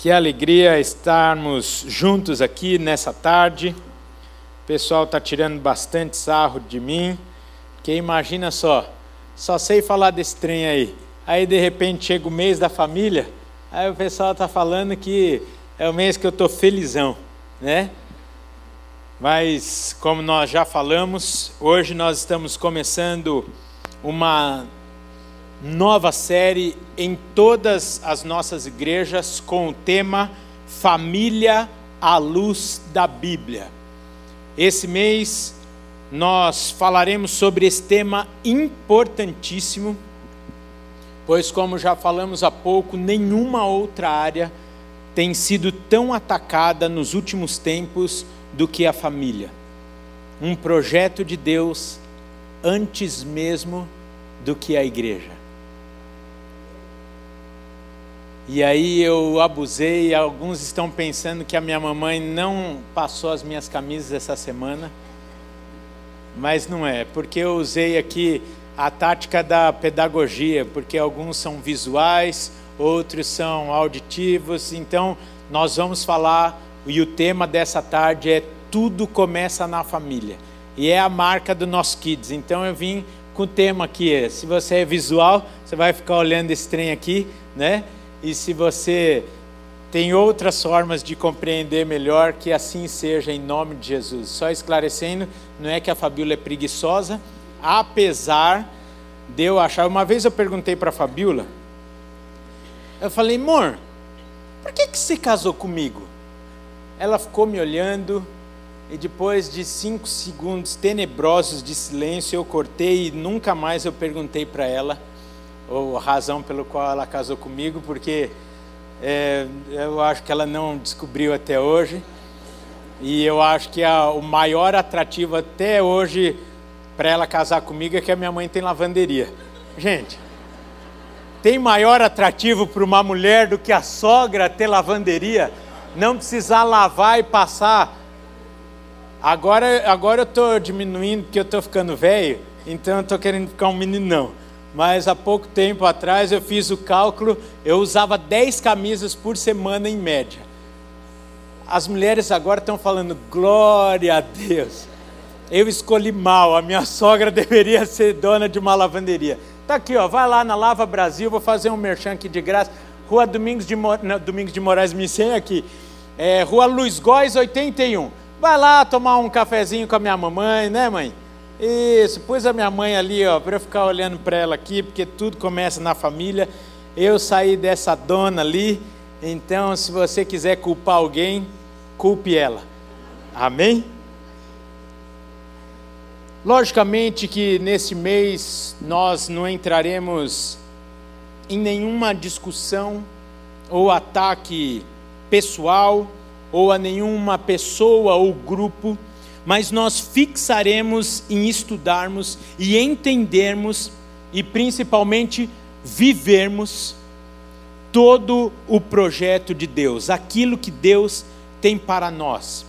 Que alegria estarmos juntos aqui nessa tarde. O pessoal está tirando bastante sarro de mim, porque imagina só, só sei falar desse trem aí. Aí de repente chega o mês da família, aí o pessoal está falando que é o mês que eu estou felizão, né? Mas como nós já falamos, hoje nós estamos começando uma nova série em todas as nossas igrejas com o tema Família à Luz da Bíblia. Esse mês nós falaremos sobre esse tema importantíssimo, pois, como já falamos há pouco, nenhuma outra área tem sido tão atacada nos últimos tempos do que a família. Um projeto de Deus antes mesmo do que a igreja. E aí eu abusei, alguns estão pensando que a minha mamãe não passou as minhas camisas essa semana, mas não é, porque eu usei aqui a tática da pedagogia, porque alguns são visuais, outros são auditivos, então nós vamos falar, e o tema dessa tarde é Tudo Começa na Família, e é a marca do nosso Kids, então eu vim com o tema aqui, se você é visual, você vai ficar olhando esse trem aqui, né? E se você tem outras formas de compreender melhor, que assim seja em nome de Jesus. Só esclarecendo, não é que a Fabíola é preguiçosa, apesar de eu achar. Uma vez eu perguntei para a Fabíola, eu falei, amor, por que, que você casou comigo? Ela ficou me olhando e depois de cinco segundos tenebrosos de silêncio eu cortei e nunca mais eu perguntei para ela ou razão pelo qual ela casou comigo, porque é, eu acho que ela não descobriu até hoje. E eu acho que a, o maior atrativo até hoje para ela casar comigo é que a minha mãe tem lavanderia. Gente, tem maior atrativo para uma mulher do que a sogra ter lavanderia? Não precisar lavar e passar. Agora, agora eu estou diminuindo porque eu estou ficando velho, então eu estou querendo ficar um meninão mas há pouco tempo atrás eu fiz o cálculo, eu usava 10 camisas por semana em média. As mulheres agora estão falando, glória a Deus. Eu escolhi mal, a minha sogra deveria ser dona de uma lavanderia. Tá aqui, ó, vai lá na Lava Brasil, vou fazer um merchan aqui de graça. Rua Domingos de, Mo... Não, Domingos de Moraes aqui. É, Rua Luiz Góes 81. Vai lá tomar um cafezinho com a minha mamãe, né, mãe? Isso, pus a minha mãe ali, ó, para eu ficar olhando para ela aqui, porque tudo começa na família. Eu saí dessa dona ali, então se você quiser culpar alguém, culpe ela. Amém? Logicamente que nesse mês nós não entraremos em nenhuma discussão ou ataque pessoal ou a nenhuma pessoa ou grupo mas nós fixaremos em estudarmos e entendermos e principalmente vivermos todo o projeto de Deus, aquilo que Deus tem para nós,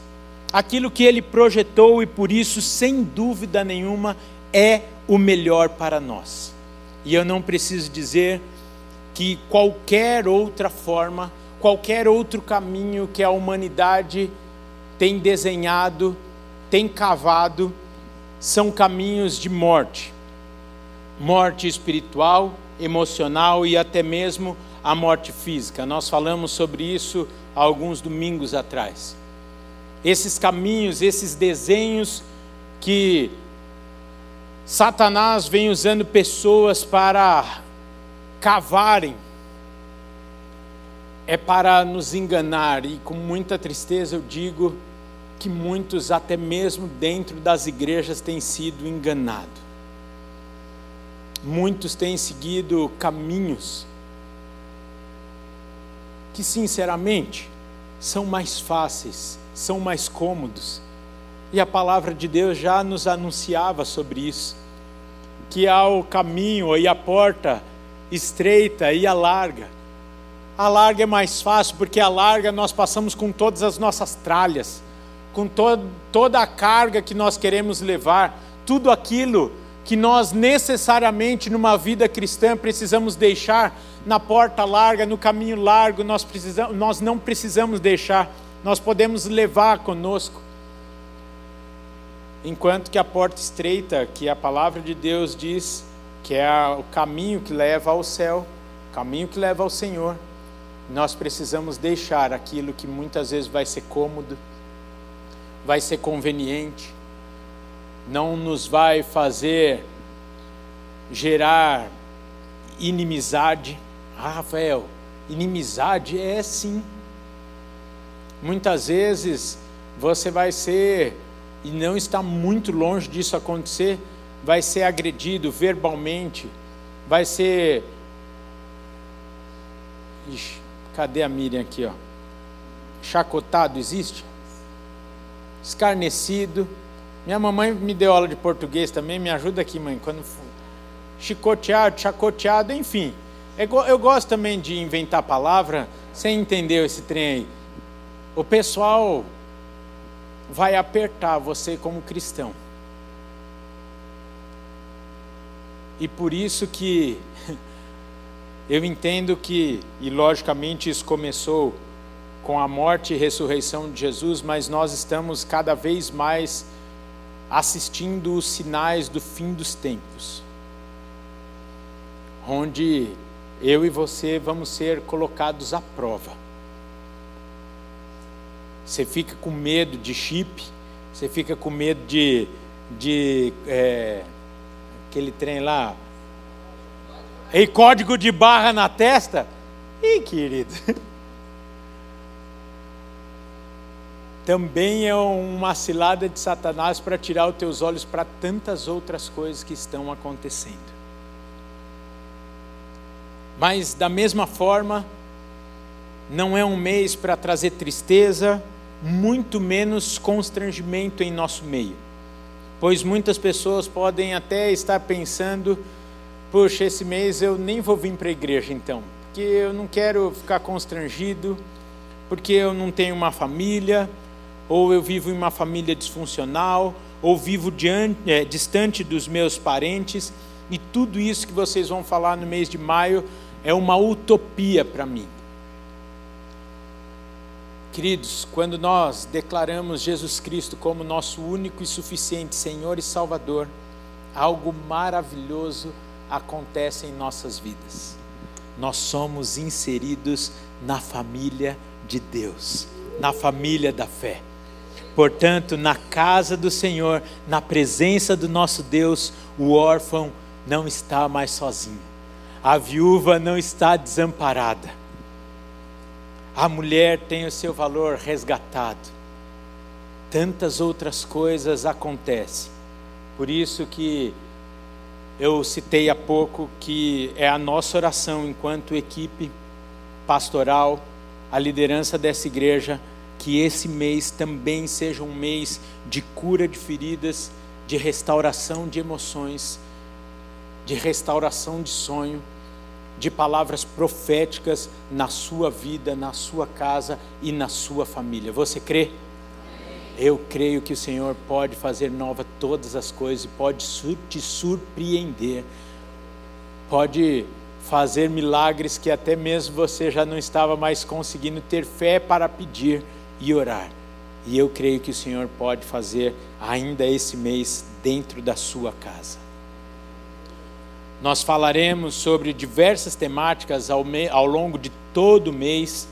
aquilo que Ele projetou e por isso, sem dúvida nenhuma, é o melhor para nós. E eu não preciso dizer que qualquer outra forma, qualquer outro caminho que a humanidade tem desenhado, tem cavado são caminhos de morte. Morte espiritual, emocional e até mesmo a morte física. Nós falamos sobre isso alguns domingos atrás. Esses caminhos, esses desenhos que Satanás vem usando pessoas para cavarem, é para nos enganar, e com muita tristeza eu digo que muitos, até mesmo dentro das igrejas, têm sido enganados. Muitos têm seguido caminhos que, sinceramente, são mais fáceis, são mais cômodos. E a palavra de Deus já nos anunciava sobre isso, que há o caminho e a porta estreita e a larga. A larga é mais fácil, porque a larga nós passamos com todas as nossas tralhas com to toda a carga que nós queremos levar, tudo aquilo que nós necessariamente numa vida cristã precisamos deixar na porta larga, no caminho largo, nós, precisamos, nós não precisamos deixar, nós podemos levar conosco. Enquanto que a porta estreita, que a palavra de Deus diz que é o caminho que leva ao céu, o caminho que leva ao Senhor, nós precisamos deixar aquilo que muitas vezes vai ser cômodo, vai ser conveniente, não nos vai fazer gerar inimizade. Ah, Rafael, inimizade é sim. Muitas vezes você vai ser, e não está muito longe disso acontecer, vai ser agredido verbalmente, vai ser. Ixi, cadê a Miriam aqui, ó? Chacotado existe? Escarnecido. Minha mamãe me deu aula de português também, me ajuda aqui, mãe. Quando chicoteado, chacoteado, enfim. É eu gosto também de inventar palavra sem entender esse trem aí. O pessoal vai apertar você como cristão. E por isso que eu entendo que, e logicamente isso começou com a morte e ressurreição de Jesus, mas nós estamos cada vez mais assistindo os sinais do fim dos tempos, onde eu e você vamos ser colocados à prova. Você fica com medo de chip, você fica com medo de, de é, aquele trem lá, e código de barra na testa. Ih, querido. Também é uma cilada de Satanás para tirar os teus olhos para tantas outras coisas que estão acontecendo. Mas, da mesma forma, não é um mês para trazer tristeza, muito menos constrangimento em nosso meio. Pois muitas pessoas podem até estar pensando: puxa, esse mês eu nem vou vir para a igreja então, porque eu não quero ficar constrangido, porque eu não tenho uma família, ou eu vivo em uma família disfuncional, ou vivo diante, é, distante dos meus parentes, e tudo isso que vocês vão falar no mês de maio é uma utopia para mim. Queridos, quando nós declaramos Jesus Cristo como nosso único e suficiente Senhor e Salvador, algo maravilhoso acontece em nossas vidas. Nós somos inseridos na família de Deus, na família da fé. Portanto, na casa do Senhor, na presença do nosso Deus, o órfão não está mais sozinho a viúva não está desamparada. A mulher tem o seu valor resgatado. Tantas outras coisas acontecem. Por isso que eu citei há pouco que é a nossa oração enquanto equipe pastoral, a liderança dessa igreja, que esse mês também seja um mês de cura de feridas, de restauração de emoções, de restauração de sonho, de palavras proféticas na sua vida, na sua casa e na sua família. Você crê? Eu creio que o Senhor pode fazer nova todas as coisas, pode te surpreender, pode fazer milagres que até mesmo você já não estava mais conseguindo ter fé para pedir e orar. E eu creio que o Senhor pode fazer ainda esse mês dentro da sua casa. Nós falaremos sobre diversas temáticas ao, ao longo de todo o mês,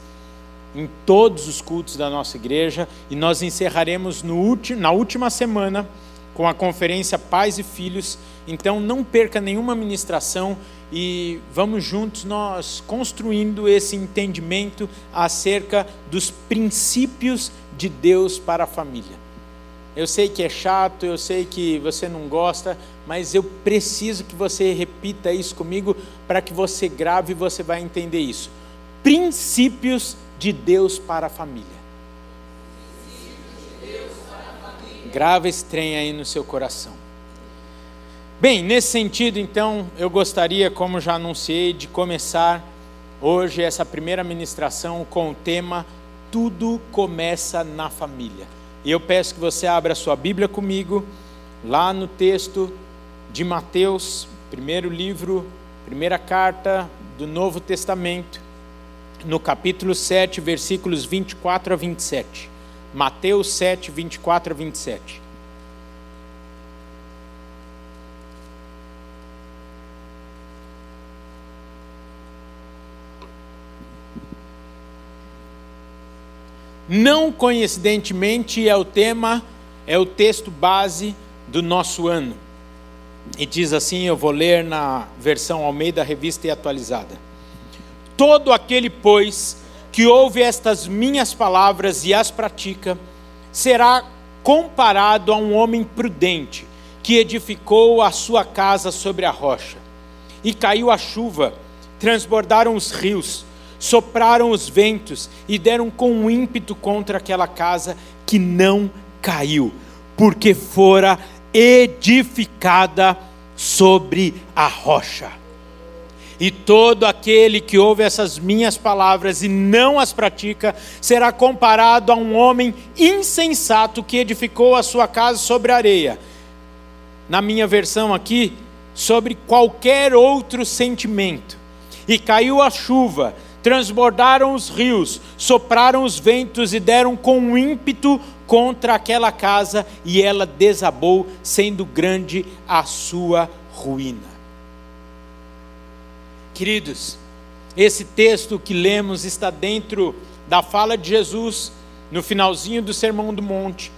em todos os cultos da nossa igreja, e nós encerraremos na última semana com a conferência Pais e Filhos. Então não perca nenhuma ministração e vamos juntos nós construindo esse entendimento acerca dos princípios de Deus para a família. Eu sei que é chato, eu sei que você não gosta, mas eu preciso que você repita isso comigo para que você grave e você vai entender isso. Princípios de Deus para a família. Grava esse trem aí no seu coração. Bem, nesse sentido, então, eu gostaria, como já anunciei, de começar hoje essa primeira ministração com o tema Tudo começa na família. E eu peço que você abra sua Bíblia comigo, lá no texto de Mateus, primeiro livro, primeira carta do Novo Testamento, no capítulo 7, versículos 24 a 27. Mateus 7, 24 a 27. Não coincidentemente é o tema, é o texto base do nosso ano. E diz assim: eu vou ler na versão Almeida Revista e Atualizada. Todo aquele, pois, que ouve estas minhas palavras e as pratica, será comparado a um homem prudente que edificou a sua casa sobre a rocha. E caiu a chuva, transbordaram os rios, sopraram os ventos e deram com ímpeto contra aquela casa que não caiu, porque fora edificada sobre a rocha. E todo aquele que ouve essas minhas palavras e não as pratica, será comparado a um homem insensato que edificou a sua casa sobre areia. Na minha versão aqui, sobre qualquer outro sentimento. E caiu a chuva, transbordaram os rios, sopraram os ventos e deram com ímpeto contra aquela casa, e ela desabou, sendo grande a sua ruína. Queridos, esse texto que lemos está dentro da fala de Jesus no finalzinho do Sermão do Monte,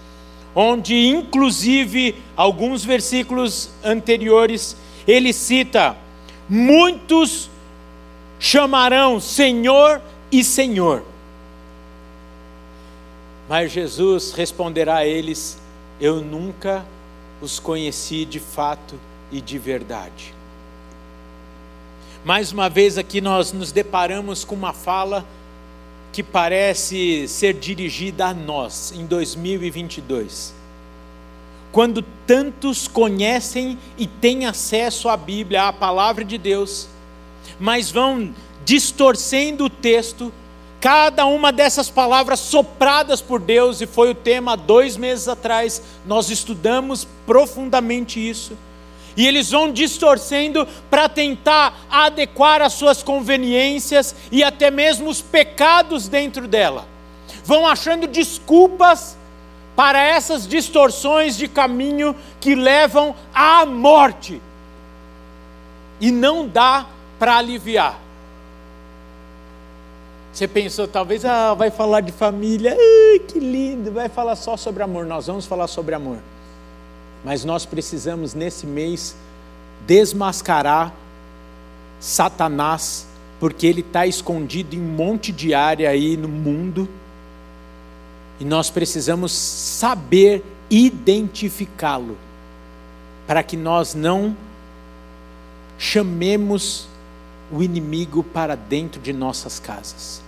onde, inclusive, alguns versículos anteriores, ele cita: Muitos chamarão Senhor e Senhor. Mas Jesus responderá a eles: Eu nunca os conheci de fato e de verdade. Mais uma vez aqui nós nos deparamos com uma fala que parece ser dirigida a nós em 2022. Quando tantos conhecem e têm acesso à Bíblia, à palavra de Deus, mas vão distorcendo o texto, cada uma dessas palavras sopradas por Deus, e foi o tema dois meses atrás, nós estudamos profundamente isso. E eles vão distorcendo para tentar adequar as suas conveniências e até mesmo os pecados dentro dela. Vão achando desculpas para essas distorções de caminho que levam à morte. E não dá para aliviar. Você pensou, talvez, ah, vai falar de família, Ai, que lindo, vai falar só sobre amor. Nós vamos falar sobre amor. Mas nós precisamos, nesse mês, desmascarar Satanás, porque ele está escondido em um monte de área aí no mundo. E nós precisamos saber identificá-lo, para que nós não chamemos o inimigo para dentro de nossas casas.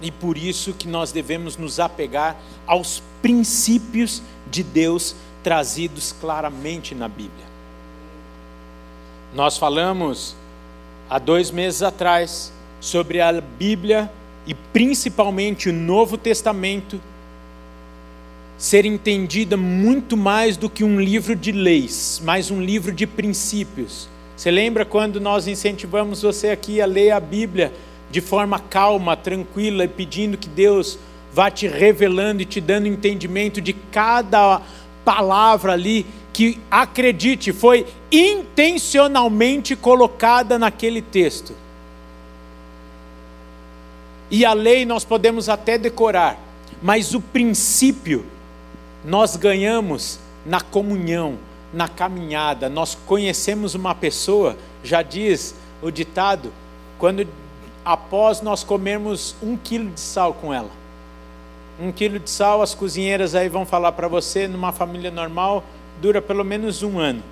E por isso que nós devemos nos apegar aos princípios de Deus trazidos claramente na Bíblia. Nós falamos há dois meses atrás sobre a Bíblia e principalmente o Novo Testamento ser entendida muito mais do que um livro de leis, mais um livro de princípios você lembra quando nós incentivamos você aqui a ler a Bíblia de forma calma, tranquila e pedindo que Deus vá te revelando e te dando entendimento de cada palavra ali que acredite foi intencionalmente colocada naquele texto. E a lei nós podemos até decorar, mas o princípio nós ganhamos na comunhão, na caminhada, nós conhecemos uma pessoa, já diz o ditado, quando após nós comermos um quilo de sal com ela. Um quilo de sal, as cozinheiras aí vão falar para você, numa família normal, dura pelo menos um ano.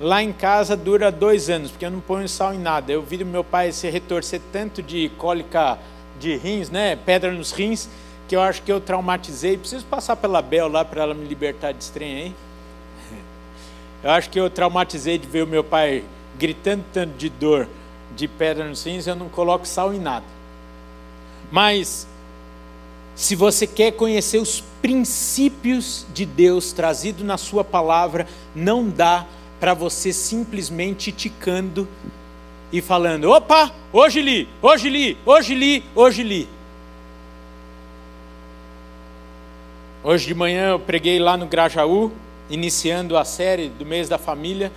Lá em casa dura dois anos, porque eu não ponho sal em nada. Eu vi meu pai se retorcer tanto de cólica de rins, né, pedra nos rins, que eu acho que eu traumatizei. Preciso passar pela Bel lá para ela me libertar de estranho aí. Eu acho que eu traumatizei de ver o meu pai gritando tanto de dor, de pedra nos rins, eu não coloco sal em nada. Mas se você quer conhecer os princípios de Deus trazido na sua palavra, não dá para você simplesmente ticando e falando: opa, hoje li, hoje li, hoje li, hoje li. Hoje de manhã eu preguei lá no Grajaú, iniciando a série do mês da família,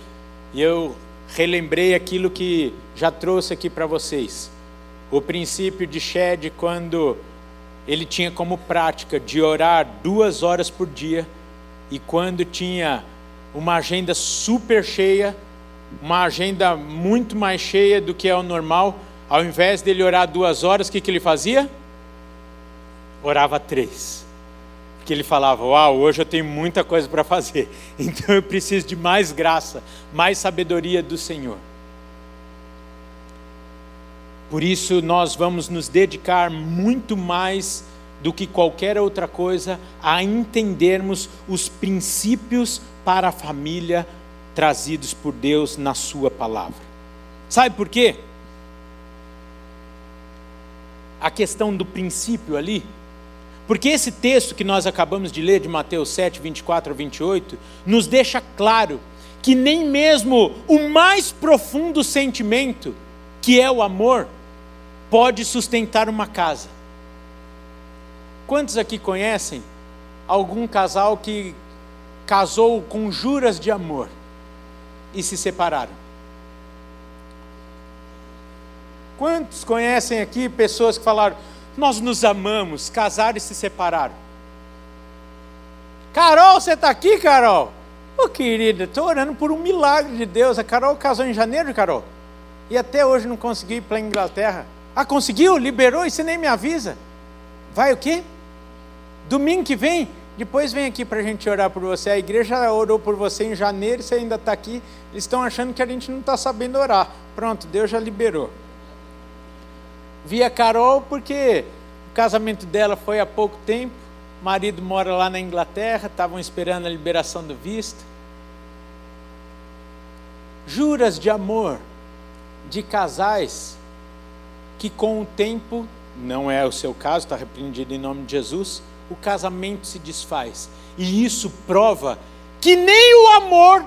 e eu relembrei aquilo que já trouxe aqui para vocês. O princípio de Shed, quando ele tinha como prática de orar duas horas por dia, e quando tinha uma agenda super cheia, uma agenda muito mais cheia do que é o normal, ao invés dele orar duas horas, o que, que ele fazia? Orava três. Porque ele falava: Uau, hoje eu tenho muita coisa para fazer, então eu preciso de mais graça, mais sabedoria do Senhor. Por isso, nós vamos nos dedicar muito mais do que qualquer outra coisa a entendermos os princípios para a família trazidos por Deus na Sua palavra. Sabe por quê? A questão do princípio ali. Porque esse texto que nós acabamos de ler, de Mateus 7, 24 a 28, nos deixa claro que nem mesmo o mais profundo sentimento, que é o amor, pode sustentar uma casa. Quantos aqui conhecem algum casal que casou com juras de amor e se separaram? Quantos conhecem aqui pessoas que falaram, nós nos amamos, casaram e se separaram? Carol, você está aqui, Carol? Ô oh, querida, estou orando por um milagre de Deus. A Carol casou em janeiro, Carol. E até hoje não conseguiu ir para a Inglaterra. Ah, conseguiu? Liberou? E você nem me avisa. Vai o quê? Domingo que vem, depois vem aqui para a gente orar por você. A igreja orou por você em janeiro, você ainda está aqui. Eles estão achando que a gente não está sabendo orar. Pronto, Deus já liberou. Vi a Carol porque o casamento dela foi há pouco tempo. O marido mora lá na Inglaterra, estavam esperando a liberação do visto. Juras de amor de casais que com o tempo, não é o seu caso, está repreendido em nome de Jesus, o casamento se desfaz. E isso prova que nem o amor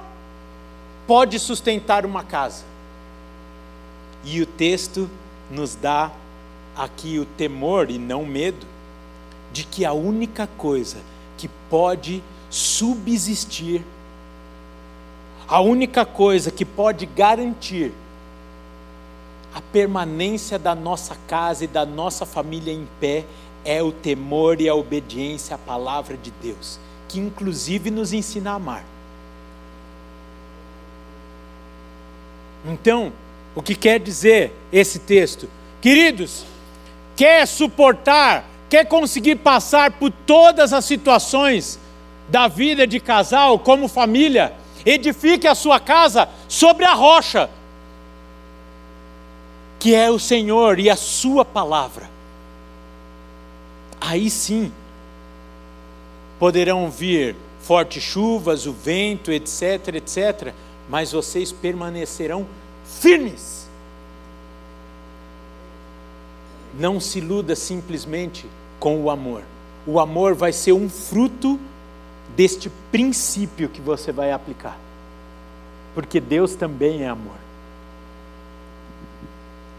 pode sustentar uma casa. E o texto nos dá aqui o temor e não medo de que a única coisa que pode subsistir, a única coisa que pode garantir a permanência da nossa casa e da nossa família em pé é o temor e a obediência à palavra de Deus, que inclusive nos ensina a amar. Então, o que quer dizer esse texto? Queridos, quer suportar, quer conseguir passar por todas as situações da vida de casal, como família, edifique a sua casa sobre a rocha, que é o Senhor e a Sua palavra, aí sim poderão vir fortes chuvas, o vento, etc, etc, mas vocês permanecerão firmes. Não se iluda simplesmente com o amor. O amor vai ser um fruto deste princípio que você vai aplicar. Porque Deus também é amor.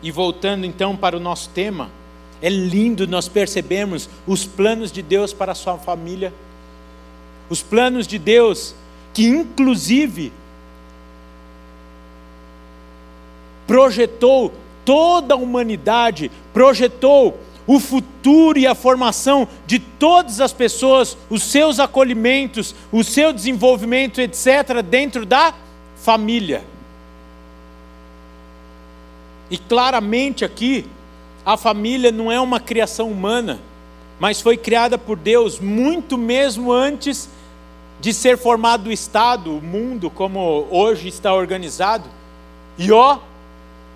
E voltando então para o nosso tema, é lindo nós percebermos os planos de Deus para a sua família. Os planos de Deus que inclusive projetou toda a humanidade, projetou o futuro e a formação de todas as pessoas, os seus acolhimentos, o seu desenvolvimento, etc., dentro da família. E claramente aqui, a família não é uma criação humana, mas foi criada por Deus muito mesmo antes de ser formado o Estado, o mundo como hoje está organizado. E ó,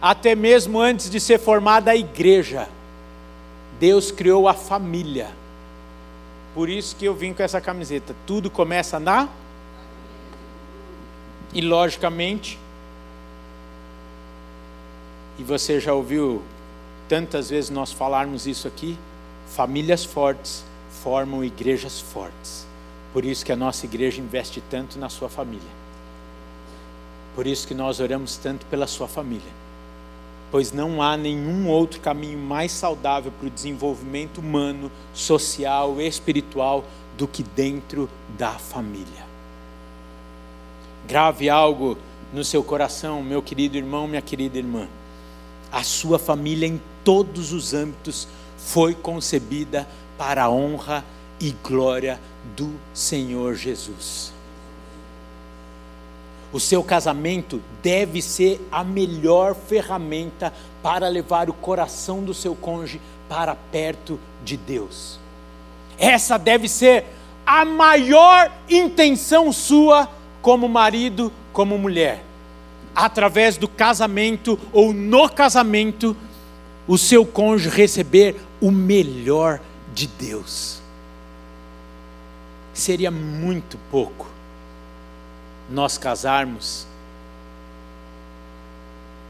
até mesmo antes de ser formada a igreja, Deus criou a família. Por isso que eu vim com essa camiseta. Tudo começa na. E logicamente, e você já ouviu tantas vezes nós falarmos isso aqui, Famílias fortes formam igrejas fortes. Por isso que a nossa igreja investe tanto na sua família. Por isso que nós oramos tanto pela sua família. Pois não há nenhum outro caminho mais saudável para o desenvolvimento humano, social, espiritual do que dentro da família. Grave algo no seu coração, meu querido irmão, minha querida irmã. A sua família, em todos os âmbitos, foi concebida para a honra e glória do Senhor Jesus. O seu casamento deve ser a melhor ferramenta para levar o coração do seu cônjuge para perto de Deus. Essa deve ser a maior intenção sua como marido, como mulher. Através do casamento ou no casamento, o seu cônjuge receber o melhor de Deus. Seria muito pouco nós casarmos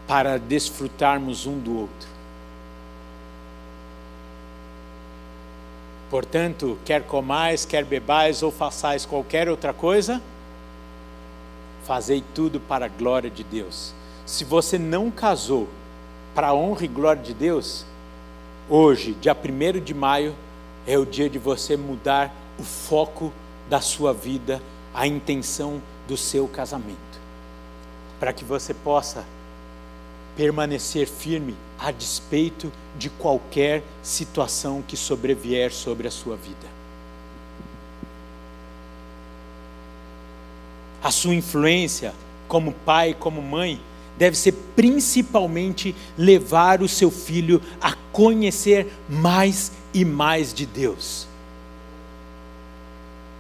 para desfrutarmos um do outro. Portanto, quer comais, quer bebais ou façais qualquer outra coisa, fazei tudo para a glória de Deus. Se você não casou para a honra e glória de Deus, hoje, dia 1 de maio, é o dia de você mudar o foco da sua vida, a intenção do seu casamento, para que você possa permanecer firme a despeito de qualquer situação que sobrevier sobre a sua vida. A sua influência como pai, como mãe, deve ser principalmente levar o seu filho a conhecer mais e mais de Deus.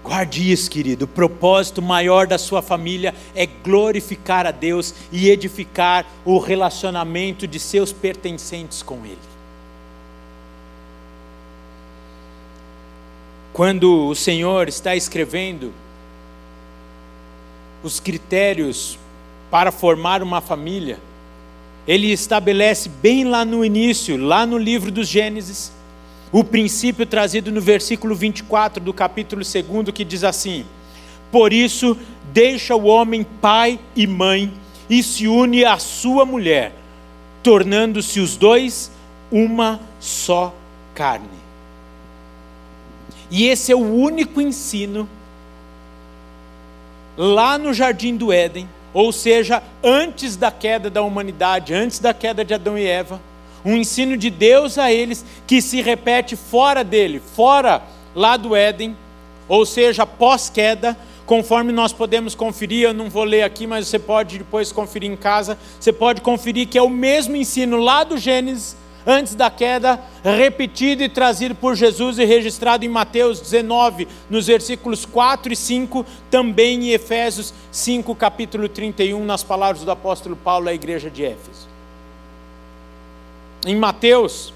Guarde isso, querido. O propósito maior da sua família é glorificar a Deus e edificar o relacionamento de seus pertencentes com Ele. Quando o Senhor está escrevendo os critérios para formar uma família, Ele estabelece bem lá no início, lá no livro dos Gênesis, o princípio trazido no versículo 24 do capítulo 2, que diz assim: Por isso, deixa o homem pai e mãe e se une à sua mulher, tornando-se os dois uma só carne. E esse é o único ensino lá no jardim do Éden, ou seja, antes da queda da humanidade, antes da queda de Adão e Eva um ensino de Deus a eles que se repete fora dele, fora lá do Éden, ou seja, pós-queda, conforme nós podemos conferir, eu não vou ler aqui, mas você pode depois conferir em casa, você pode conferir que é o mesmo ensino lá do Gênesis, antes da queda, repetido e trazido por Jesus e registrado em Mateus 19, nos versículos 4 e 5, também em Efésios 5, capítulo 31, nas palavras do apóstolo Paulo à igreja de Éfeso em Mateus,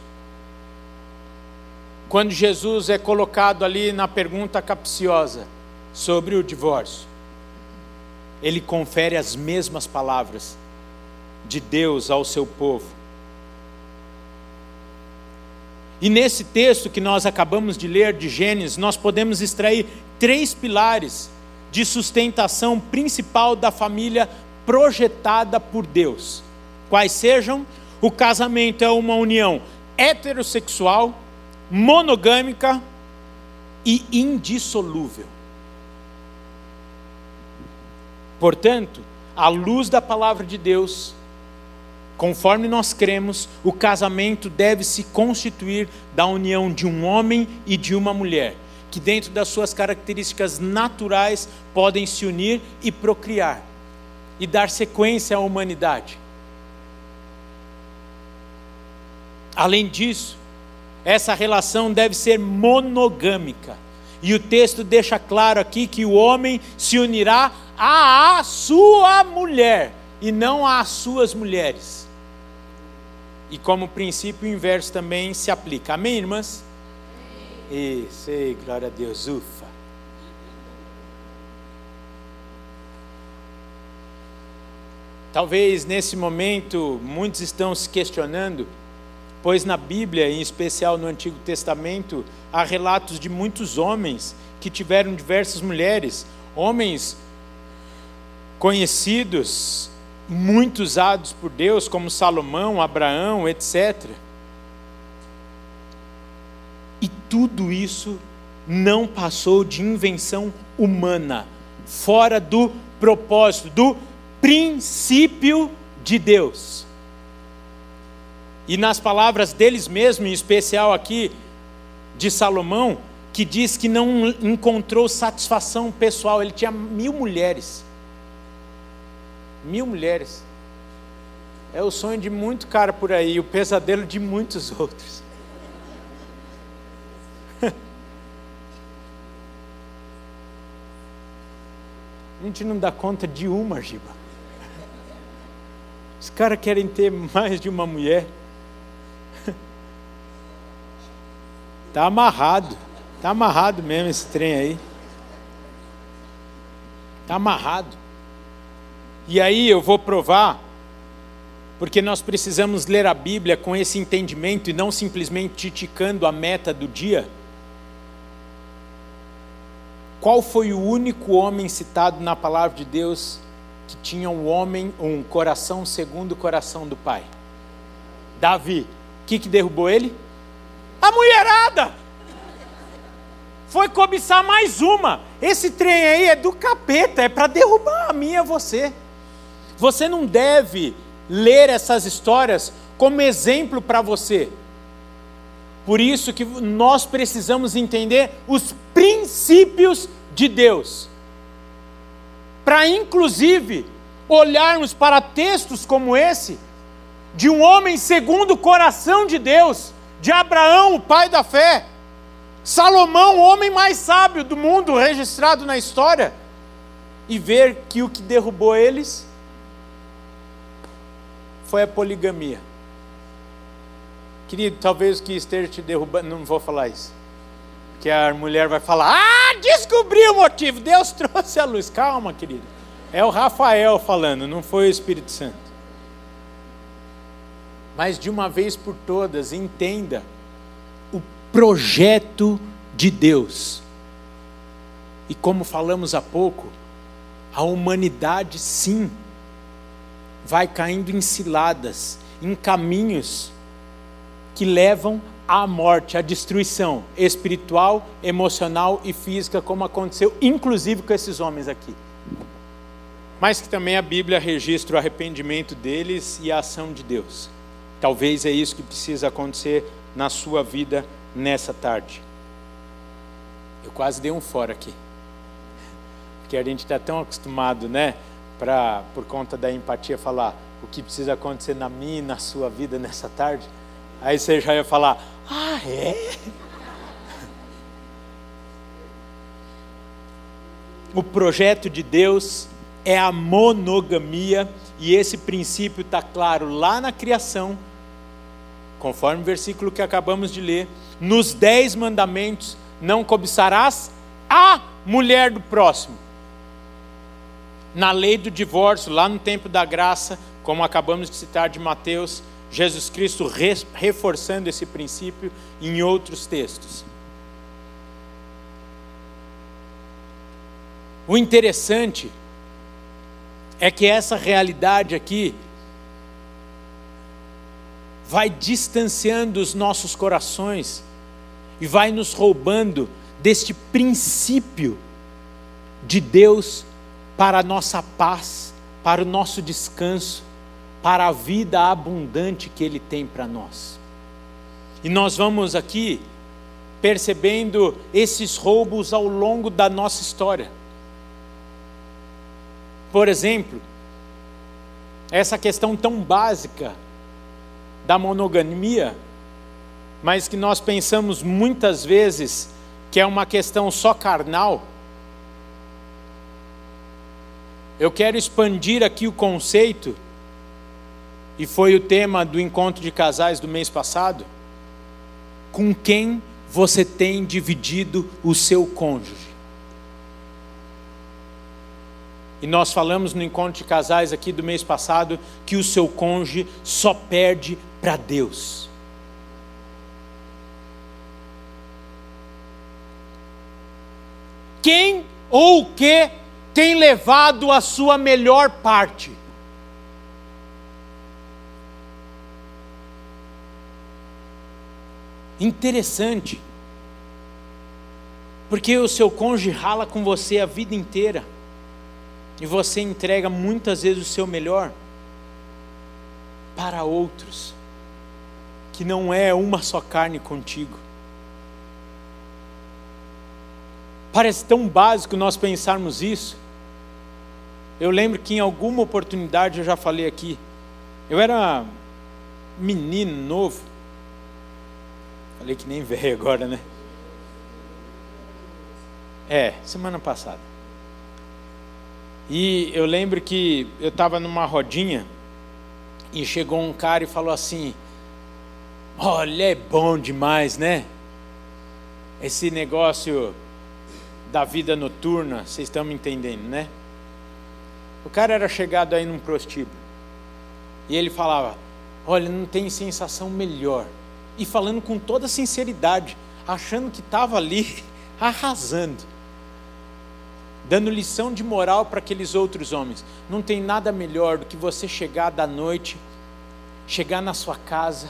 quando Jesus é colocado ali na pergunta capciosa sobre o divórcio, ele confere as mesmas palavras de Deus ao seu povo. E nesse texto que nós acabamos de ler de Gênesis, nós podemos extrair três pilares de sustentação principal da família projetada por Deus. Quais sejam o casamento é uma união heterossexual, monogâmica e indissolúvel. Portanto, à luz da palavra de Deus, conforme nós cremos, o casamento deve se constituir da união de um homem e de uma mulher, que dentro das suas características naturais podem se unir e procriar e dar sequência à humanidade. Além disso, essa relação deve ser monogâmica. E o texto deixa claro aqui que o homem se unirá à sua mulher e não às suas mulheres. E como princípio inverso também se aplica. Amém, irmãs? Isso, ei, glória a Deus, ufa. Talvez nesse momento muitos estão se questionando pois na Bíblia, em especial no Antigo Testamento, há relatos de muitos homens que tiveram diversas mulheres, homens conhecidos, muito usados por Deus, como Salomão, Abraão, etc. E tudo isso não passou de invenção humana, fora do propósito, do princípio de Deus. E nas palavras deles mesmos, em especial aqui de Salomão, que diz que não encontrou satisfação pessoal, ele tinha mil mulheres. Mil mulheres. É o sonho de muito cara por aí, o pesadelo de muitos outros. A gente não dá conta de uma, Giba. Os caras querem ter mais de uma mulher. Está amarrado. Está amarrado mesmo esse trem aí. Está amarrado. E aí eu vou provar, porque nós precisamos ler a Bíblia com esse entendimento e não simplesmente ticando a meta do dia. Qual foi o único homem citado na palavra de Deus que tinha um homem, um coração segundo o coração do pai? Davi. O que, que derrubou ele? A mulherada! Foi cobiçar mais uma. Esse trem aí é do capeta, é para derrubar a mim e a você. Você não deve ler essas histórias como exemplo para você. Por isso que nós precisamos entender os princípios de Deus. Para inclusive olharmos para textos como esse de um homem segundo o coração de Deus, de Abraão, o pai da fé, Salomão, o homem mais sábio do mundo registrado na história, e ver que o que derrubou eles foi a poligamia. Querido, talvez o que esteja te derrubando, não vou falar isso. Que a mulher vai falar: Ah, descobri o motivo, Deus trouxe a luz. Calma, querido. É o Rafael falando, não foi o Espírito Santo. Mas de uma vez por todas, entenda o projeto de Deus. E como falamos há pouco, a humanidade sim vai caindo em ciladas, em caminhos que levam à morte, à destruição espiritual, emocional e física, como aconteceu inclusive com esses homens aqui. Mas que também a Bíblia registra o arrependimento deles e a ação de Deus. Talvez é isso que precisa acontecer na sua vida nessa tarde. Eu quase dei um fora aqui. Porque a gente está tão acostumado, né? para, por conta da empatia, falar o que precisa acontecer na minha e na sua vida nessa tarde, aí você já ia falar: Ah, é? O projeto de Deus é a monogamia, e esse princípio está claro lá na criação, conforme o versículo que acabamos de ler. Nos dez mandamentos, não cobiçarás a mulher do próximo na lei do divórcio, lá no tempo da graça, como acabamos de citar de Mateus, Jesus Cristo re reforçando esse princípio em outros textos. O interessante é que essa realidade aqui vai distanciando os nossos corações e vai nos roubando deste princípio de Deus para a nossa paz, para o nosso descanso, para a vida abundante que Ele tem para nós. E nós vamos aqui percebendo esses roubos ao longo da nossa história. Por exemplo, essa questão tão básica da monogamia, mas que nós pensamos muitas vezes que é uma questão só carnal eu quero expandir aqui o conceito, e foi o tema do encontro de casais do mês passado. Com quem você tem dividido o seu cônjuge? E nós falamos no encontro de casais aqui do mês passado que o seu cônjuge só perde para Deus. Quem ou o que tem levado a sua melhor parte? Interessante. Porque o seu cônjuge rala com você a vida inteira e você entrega muitas vezes o seu melhor para outros, que não é uma só carne contigo. Parece tão básico nós pensarmos isso. Eu lembro que em alguma oportunidade eu já falei aqui, eu era menino novo, falei que nem velho agora, né? É, semana passada. E eu lembro que eu estava numa rodinha e chegou um cara e falou assim: Olha, é bom demais, né? Esse negócio da vida noturna, vocês estão me entendendo, né? O cara era chegado aí num prostíbulo. E ele falava: Olha, não tem sensação melhor. E falando com toda sinceridade, achando que estava ali arrasando dando lição de moral para aqueles outros homens. Não tem nada melhor do que você chegar da noite, chegar na sua casa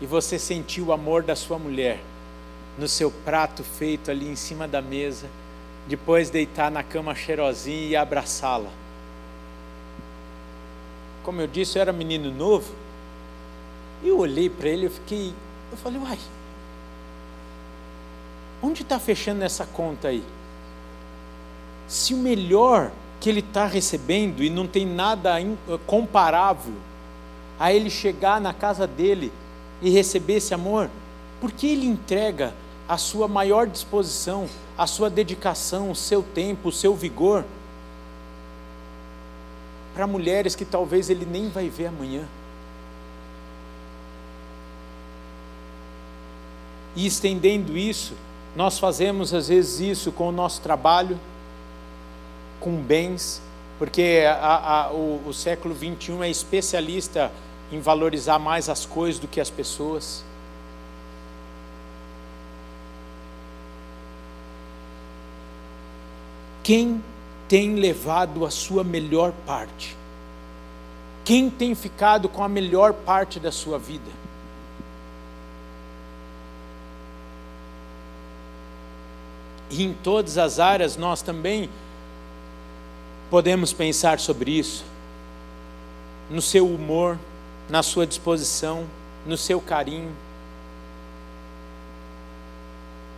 e você sentir o amor da sua mulher no seu prato feito ali em cima da mesa, depois deitar na cama cheirosinha e abraçá-la. Como eu disse, eu era menino novo. E eu olhei para ele, eu fiquei, eu falei, uai, onde está fechando essa conta aí? Se o melhor que ele está recebendo e não tem nada comparável a ele chegar na casa dele e receber esse amor, por que ele entrega a sua maior disposição, a sua dedicação, o seu tempo, o seu vigor para mulheres que talvez ele nem vai ver amanhã? E estendendo isso, nós fazemos às vezes isso com o nosso trabalho, com bens, porque a, a, o, o século 21 é especialista em valorizar mais as coisas do que as pessoas. Quem tem levado a sua melhor parte? Quem tem ficado com a melhor parte da sua vida? E em todas as áreas nós também podemos pensar sobre isso, no seu humor, na sua disposição, no seu carinho.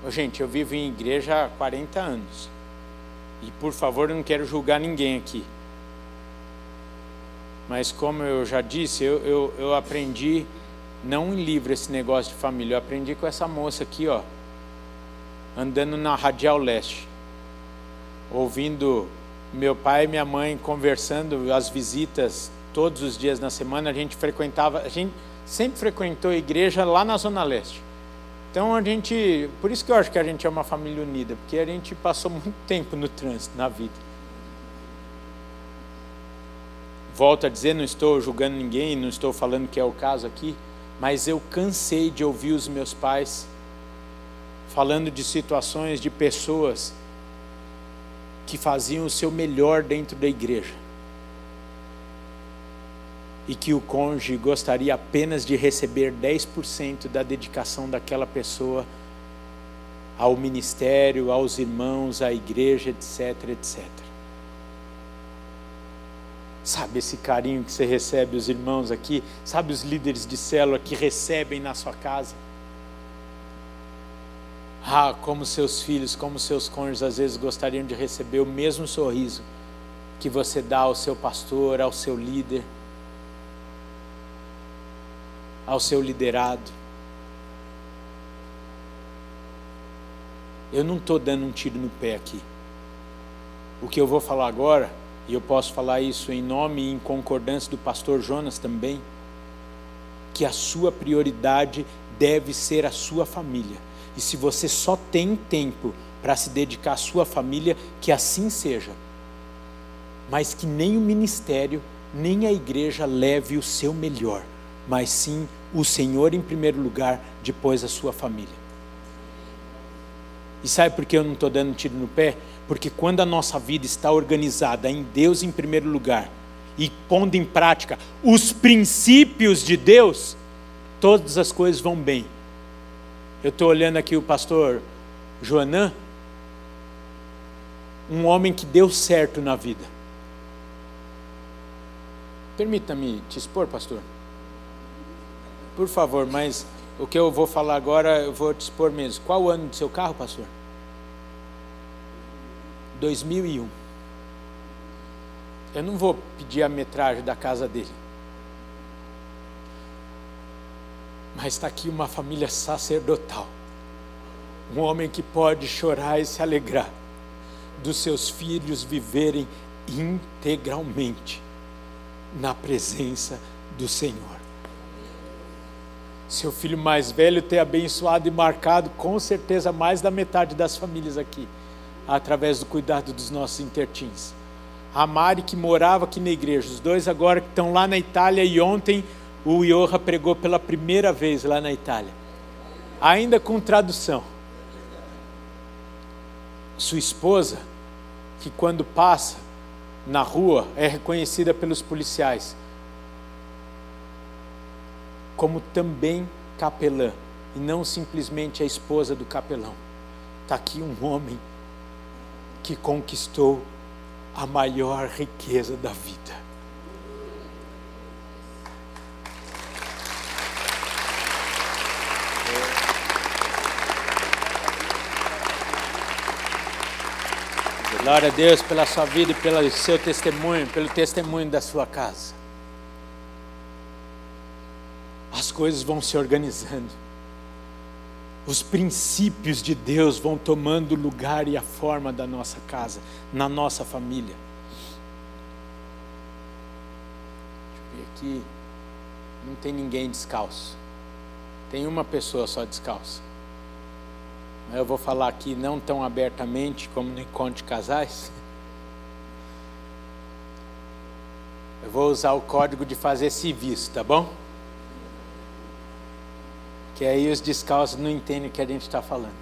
Gente, eu vivo em igreja há 40 anos. E por favor, eu não quero julgar ninguém aqui. Mas como eu já disse, eu, eu, eu aprendi, não em livro esse negócio de família, eu aprendi com essa moça aqui, ó, andando na Radial Leste, ouvindo meu pai e minha mãe conversando, as visitas todos os dias na semana, a gente frequentava, a gente sempre frequentou a igreja lá na Zona Leste. Então a gente, por isso que eu acho que a gente é uma família unida, porque a gente passou muito tempo no trânsito, na vida. Volto a dizer, não estou julgando ninguém, não estou falando que é o caso aqui, mas eu cansei de ouvir os meus pais falando de situações de pessoas que faziam o seu melhor dentro da igreja. E que o cônjuge gostaria apenas de receber 10% da dedicação daquela pessoa ao ministério, aos irmãos, à igreja, etc, etc. Sabe esse carinho que você recebe os irmãos aqui? Sabe os líderes de célula que recebem na sua casa? Ah, como seus filhos, como seus cônjuges às vezes gostariam de receber o mesmo sorriso que você dá ao seu pastor, ao seu líder, ao seu liderado. Eu não estou dando um tiro no pé aqui. O que eu vou falar agora, e eu posso falar isso em nome e em concordância do pastor Jonas também, que a sua prioridade deve ser a sua família e se você só tem tempo para se dedicar à sua família, que assim seja. Mas que nem o ministério, nem a igreja leve o seu melhor, mas sim o Senhor em primeiro lugar, depois a sua família. E sabe por que eu não estou dando tiro no pé? Porque quando a nossa vida está organizada em Deus em primeiro lugar e pondo em prática os princípios de Deus, todas as coisas vão bem. Eu estou olhando aqui o pastor Joanã, um homem que deu certo na vida. Permita-me te expor, pastor. Por favor, mas o que eu vou falar agora, eu vou te expor mesmo. Qual o ano do seu carro, pastor? 2001. Eu não vou pedir a metragem da casa dele. Mas está aqui uma família sacerdotal. Um homem que pode chorar e se alegrar dos seus filhos viverem integralmente na presença do Senhor. Seu filho mais velho ter abençoado e marcado com certeza mais da metade das famílias aqui, através do cuidado dos nossos intertins. A Mari que morava aqui na igreja, os dois agora que estão lá na Itália e ontem o Iorra pregou pela primeira vez lá na Itália, ainda com tradução. Sua esposa, que quando passa na rua é reconhecida pelos policiais como também capelã, e não simplesmente a esposa do capelão. Está aqui um homem que conquistou a maior riqueza da vida. Glória a Deus pela sua vida e pelo seu testemunho, pelo testemunho da sua casa. As coisas vão se organizando. Os princípios de Deus vão tomando lugar e a forma da nossa casa, na nossa família. Deixa eu ver aqui. Não tem ninguém descalço. Tem uma pessoa só descalça. Eu vou falar aqui não tão abertamente como no encontro de casais. Eu vou usar o código de fazer civis, tá bom? Que aí os descalços não entendem o que a gente está falando.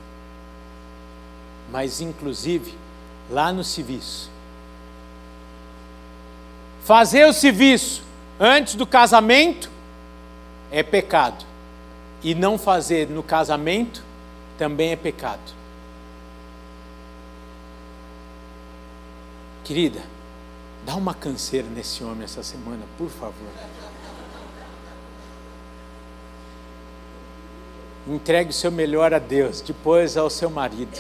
Mas, inclusive, lá no civis, fazer o serviço antes do casamento é pecado. E não fazer no casamento também é pecado. Querida, dá uma canseira nesse homem essa semana, por favor. Entregue o seu melhor a Deus, depois ao seu marido.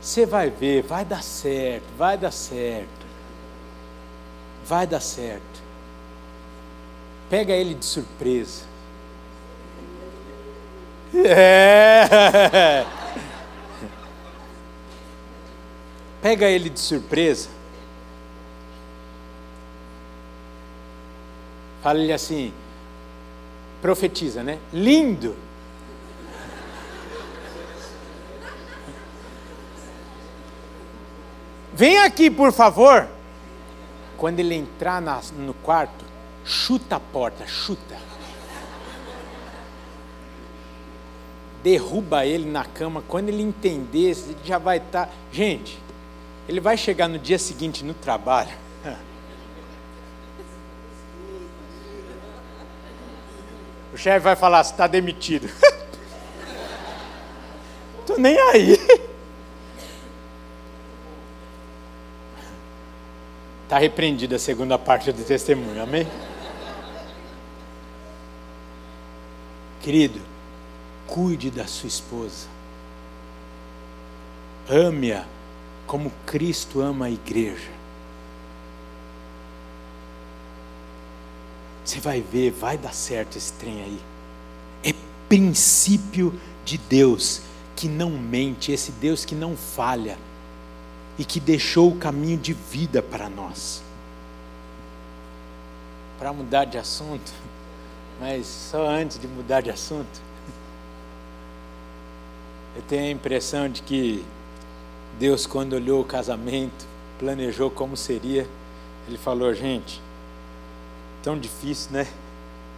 Você vai ver, vai dar certo, vai dar certo. Vai dar certo. Pega ele de surpresa. É. Pega ele de surpresa. Fala-lhe assim, profetiza, né? Lindo. Vem aqui, por favor. Quando ele entrar na, no quarto, chuta a porta, chuta. Derruba ele na cama, quando ele entender, ele já vai estar. Tá... Gente, ele vai chegar no dia seguinte no trabalho. O chefe vai falar: você está demitido. Tô nem aí. Está repreendida a segunda parte do testemunho, amém? Querido, Cuide da sua esposa. Ame-a como Cristo ama a igreja. Você vai ver, vai dar certo esse trem aí. É princípio de Deus que não mente, esse Deus que não falha e que deixou o caminho de vida para nós. Para mudar de assunto, mas só antes de mudar de assunto, eu tenho a impressão de que Deus, quando olhou o casamento, planejou como seria, Ele falou: gente, tão difícil, né?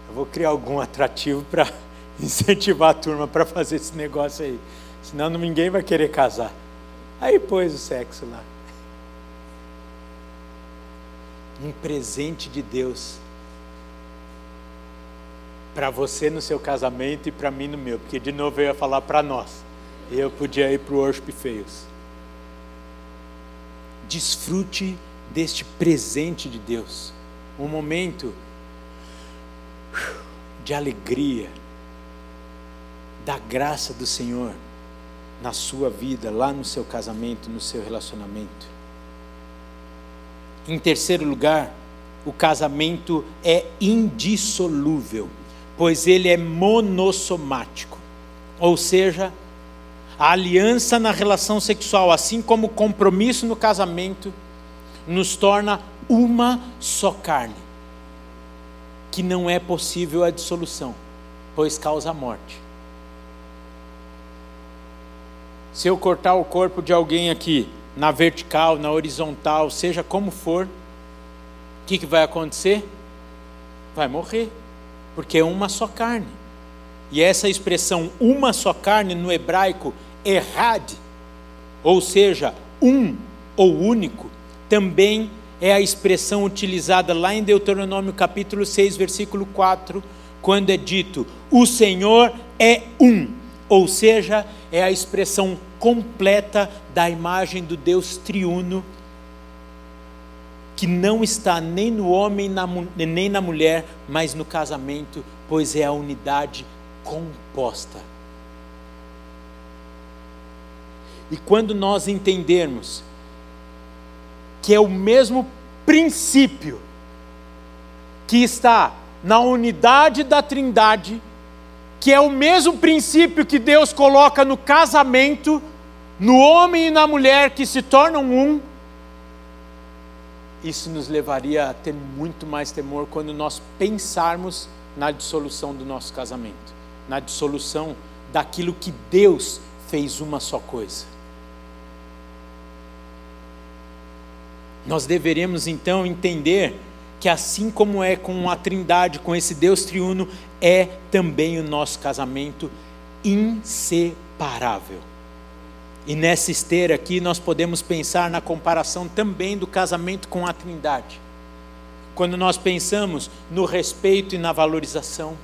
Eu vou criar algum atrativo para incentivar a turma para fazer esse negócio aí. senão ninguém vai querer casar. Aí pôs o sexo lá. Um presente de Deus para você no seu casamento e para mim no meu, porque de novo eu ia falar para nós. Eu podia ir para o Worship Fails. Desfrute deste presente de Deus. Um momento de alegria, da graça do Senhor na sua vida, lá no seu casamento, no seu relacionamento. Em terceiro lugar, o casamento é indissolúvel, pois ele é monossomático, ou seja, a aliança na relação sexual, assim como o compromisso no casamento, nos torna uma só carne, que não é possível a dissolução, pois causa a morte. Se eu cortar o corpo de alguém aqui, na vertical, na horizontal, seja como for, o que, que vai acontecer? Vai morrer, porque é uma só carne. E essa expressão uma só carne no hebraico errad, ou seja, um ou único, também é a expressão utilizada lá em Deuteronômio capítulo 6, versículo 4, quando é dito: "O Senhor é um", ou seja, é a expressão completa da imagem do Deus triuno que não está nem no homem nem na mulher, mas no casamento, pois é a unidade composta. E quando nós entendermos que é o mesmo princípio que está na unidade da Trindade, que é o mesmo princípio que Deus coloca no casamento, no homem e na mulher que se tornam um, isso nos levaria a ter muito mais temor quando nós pensarmos na dissolução do nosso casamento, na dissolução daquilo que Deus fez uma só coisa. Nós deveríamos então entender que assim como é com a Trindade, com esse Deus triuno, é também o nosso casamento inseparável. E nessa esteira aqui nós podemos pensar na comparação também do casamento com a Trindade. Quando nós pensamos no respeito e na valorização.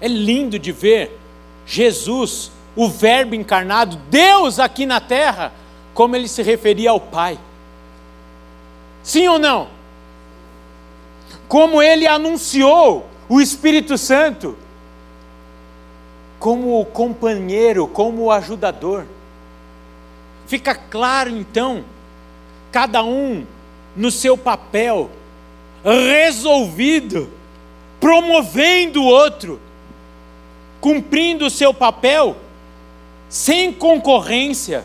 É lindo de ver Jesus, o Verbo encarnado, Deus aqui na terra, como ele se referia ao Pai. Sim ou não? Como ele anunciou o Espírito Santo como o companheiro, como o ajudador. Fica claro então, cada um no seu papel, resolvido, promovendo o outro, cumprindo o seu papel, sem concorrência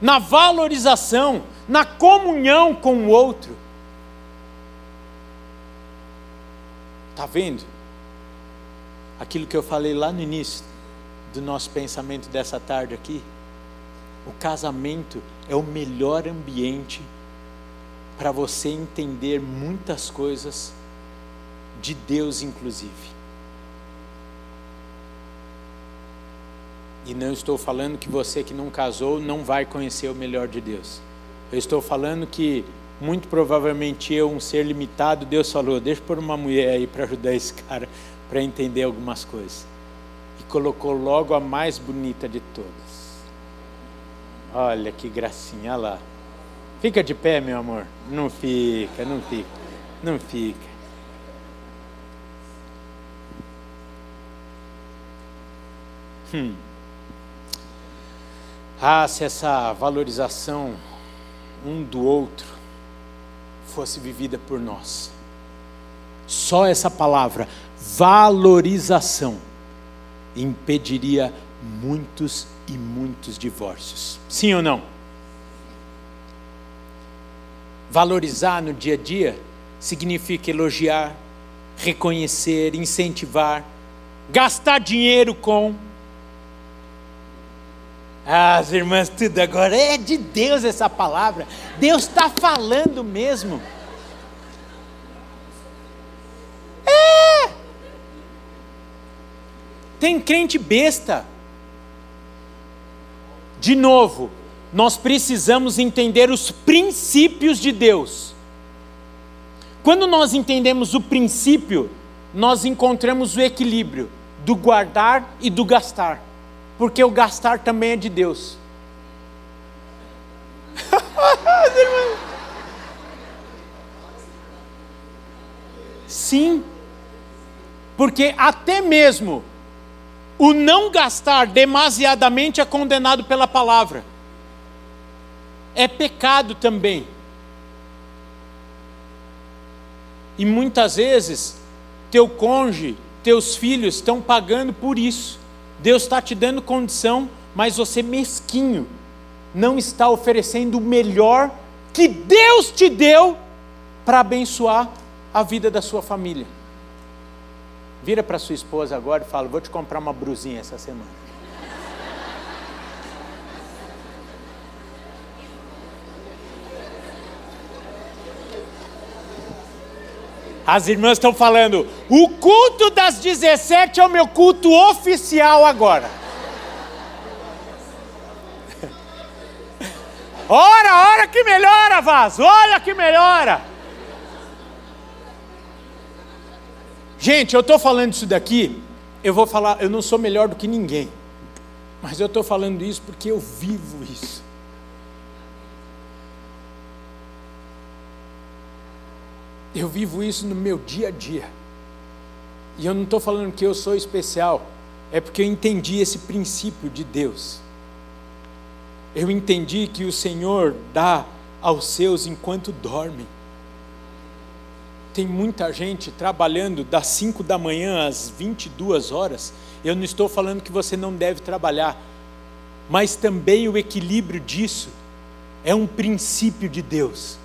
na valorização, na comunhão com o outro. Está vendo? Aquilo que eu falei lá no início do nosso pensamento dessa tarde aqui. O casamento é o melhor ambiente para você entender muitas coisas de Deus, inclusive. E não estou falando que você que não casou não vai conhecer o melhor de Deus. Eu estou falando que muito provavelmente eu, um ser limitado, Deus falou: deixa por uma mulher aí para ajudar esse cara para entender algumas coisas. E colocou logo a mais bonita de todas. Olha que gracinha, olha lá. Fica de pé, meu amor. Não fica, não fica, não fica. Hum. Ah, se essa valorização um do outro fosse vivida por nós. Só essa palavra, valorização, impediria muitos e muitos divórcios. Sim ou não? Valorizar no dia a dia significa elogiar, reconhecer, incentivar, gastar dinheiro com as irmãs, tudo agora é de Deus essa palavra. Deus está falando mesmo. É. Tem crente besta. De novo, nós precisamos entender os princípios de Deus. Quando nós entendemos o princípio, nós encontramos o equilíbrio do guardar e do gastar, porque o gastar também é de Deus. Sim, porque até mesmo o não gastar demasiadamente é condenado pela palavra. É pecado também. E muitas vezes, teu cônjuge, teus filhos estão pagando por isso. Deus está te dando condição, mas você mesquinho, não está oferecendo o melhor que Deus te deu para abençoar a vida da sua família. Vira para sua esposa agora e fala: Vou te comprar uma brusinha essa semana. As irmãs estão falando: o culto das 17 é o meu culto oficial agora. ora, ora que melhora, Vaz, olha que melhora. Gente, eu estou falando isso daqui, eu vou falar, eu não sou melhor do que ninguém, mas eu estou falando isso porque eu vivo isso. Eu vivo isso no meu dia a dia. E eu não estou falando que eu sou especial, é porque eu entendi esse princípio de Deus. Eu entendi que o Senhor dá aos seus enquanto dormem tem muita gente trabalhando das 5 da manhã às 22 horas. Eu não estou falando que você não deve trabalhar, mas também o equilíbrio disso é um princípio de Deus,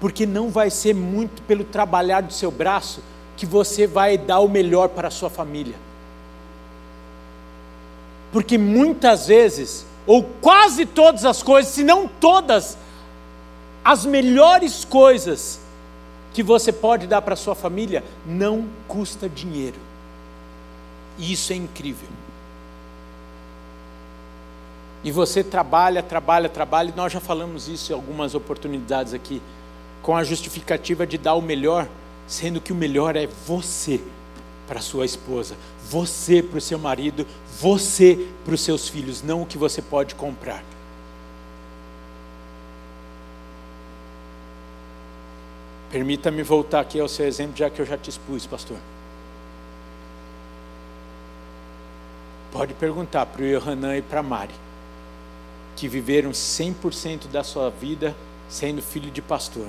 porque não vai ser muito pelo trabalhar do seu braço que você vai dar o melhor para a sua família. Porque muitas vezes, ou quase todas as coisas, se não todas, as melhores coisas que você pode dar para sua família não custa dinheiro. E isso é incrível. E você trabalha, trabalha, trabalha, e nós já falamos isso em algumas oportunidades aqui, com a justificativa de dar o melhor, sendo que o melhor é você para sua esposa, você para o seu marido, você para os seus filhos, não o que você pode comprar. Permita-me voltar aqui ao seu exemplo, já que eu já te expus, pastor. Pode perguntar para o Yohanan e para a Mari, que viveram 100% da sua vida sendo filho de pastor.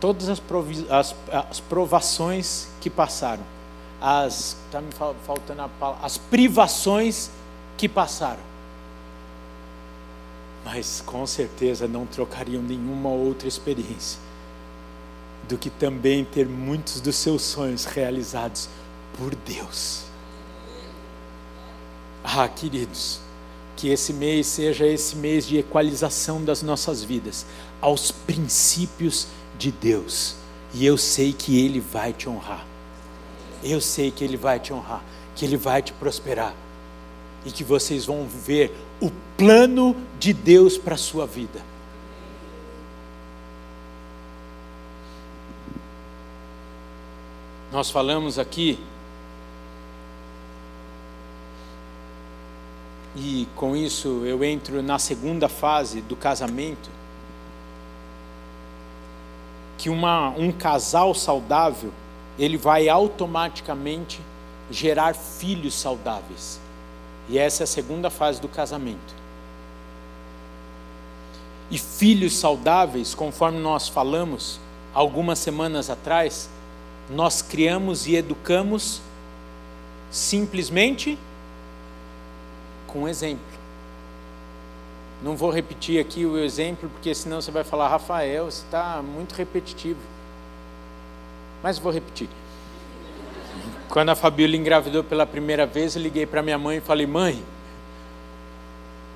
Todas as, as, as provações que passaram, as, está me faltando a palavra, as privações que passaram mas com certeza não trocariam nenhuma outra experiência do que também ter muitos dos seus sonhos realizados por Deus. Ah, queridos, que esse mês seja esse mês de equalização das nossas vidas aos princípios de Deus. E eu sei que Ele vai te honrar. Eu sei que Ele vai te honrar, que Ele vai te prosperar e que vocês vão ver o plano de Deus para a sua vida. Nós falamos aqui, e com isso eu entro na segunda fase do casamento, que uma, um casal saudável, ele vai automaticamente gerar filhos saudáveis. E essa é a segunda fase do casamento. E filhos saudáveis, conforme nós falamos algumas semanas atrás, nós criamos e educamos simplesmente com exemplo. Não vou repetir aqui o exemplo, porque senão você vai falar, Rafael, você está muito repetitivo. Mas vou repetir. Quando a Fabíola engravidou pela primeira vez, eu liguei para minha mãe e falei: Mãe,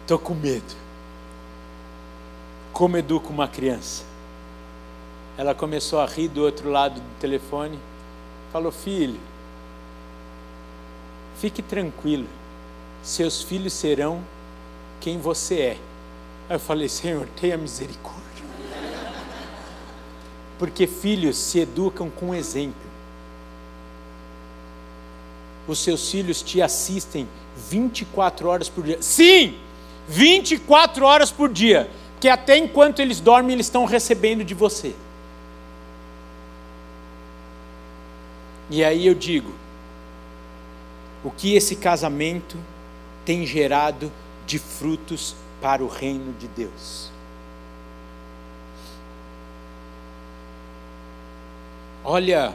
estou com medo. Como educo uma criança? Ela começou a rir do outro lado do telefone. Falou: Filho, fique tranquilo, seus filhos serão quem você é. Aí eu falei, Senhor, tenha misericórdia. Porque filhos se educam com exemplo. Os seus filhos te assistem 24 horas por dia. Sim, 24 horas por dia. Porque até enquanto eles dormem, eles estão recebendo de você. E aí eu digo: o que esse casamento tem gerado de frutos para o reino de Deus? Olha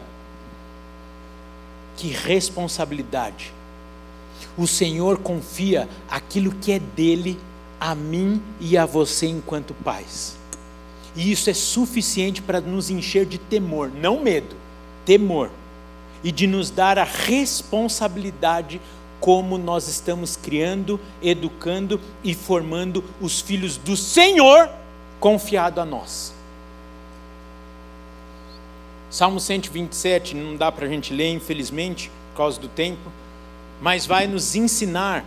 que responsabilidade. O Senhor confia aquilo que é dele a mim e a você enquanto pais. E isso é suficiente para nos encher de temor, não medo, temor. E de nos dar a responsabilidade como nós estamos criando, educando e formando os filhos do Senhor confiado a nós. Salmo 127, não dá para a gente ler, infelizmente, por causa do tempo, mas vai nos ensinar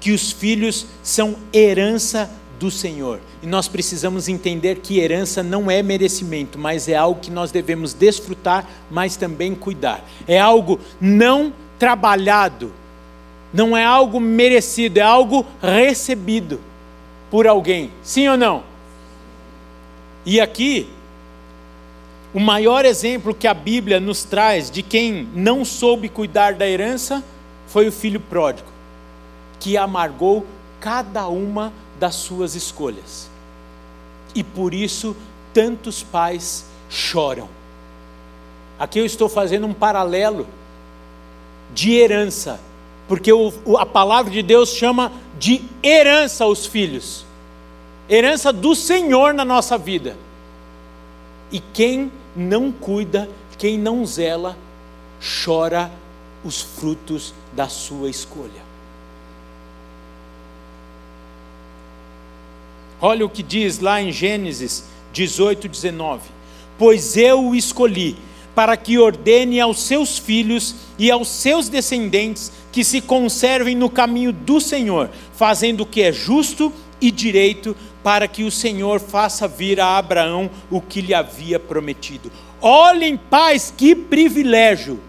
que os filhos são herança do Senhor. E nós precisamos entender que herança não é merecimento, mas é algo que nós devemos desfrutar, mas também cuidar. É algo não trabalhado, não é algo merecido, é algo recebido por alguém. Sim ou não? E aqui o maior exemplo que a Bíblia nos traz de quem não soube cuidar da herança foi o filho pródigo, que amargou cada uma das suas escolhas. E por isso tantos pais choram. Aqui eu estou fazendo um paralelo de herança, porque o, a palavra de Deus chama de herança os filhos, herança do Senhor na nossa vida. E quem não cuida, quem não zela, chora os frutos da sua escolha. Olha o que diz lá em Gênesis 18, 19: Pois eu o escolhi para que ordene aos seus filhos e aos seus descendentes que se conservem no caminho do Senhor, fazendo o que é justo e direito, para que o Senhor faça vir a Abraão o que lhe havia prometido. Olhem, pais, que privilégio!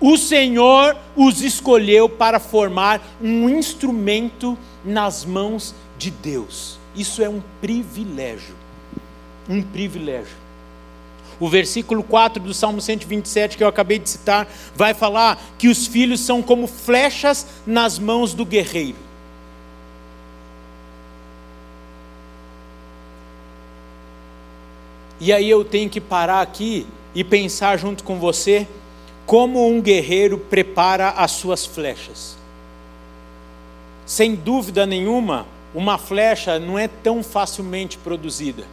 O Senhor os escolheu para formar um instrumento nas mãos de Deus. Isso é um privilégio. Um privilégio. O versículo 4 do Salmo 127, que eu acabei de citar, vai falar que os filhos são como flechas nas mãos do guerreiro. E aí eu tenho que parar aqui e pensar junto com você como um guerreiro prepara as suas flechas. Sem dúvida nenhuma, uma flecha não é tão facilmente produzida.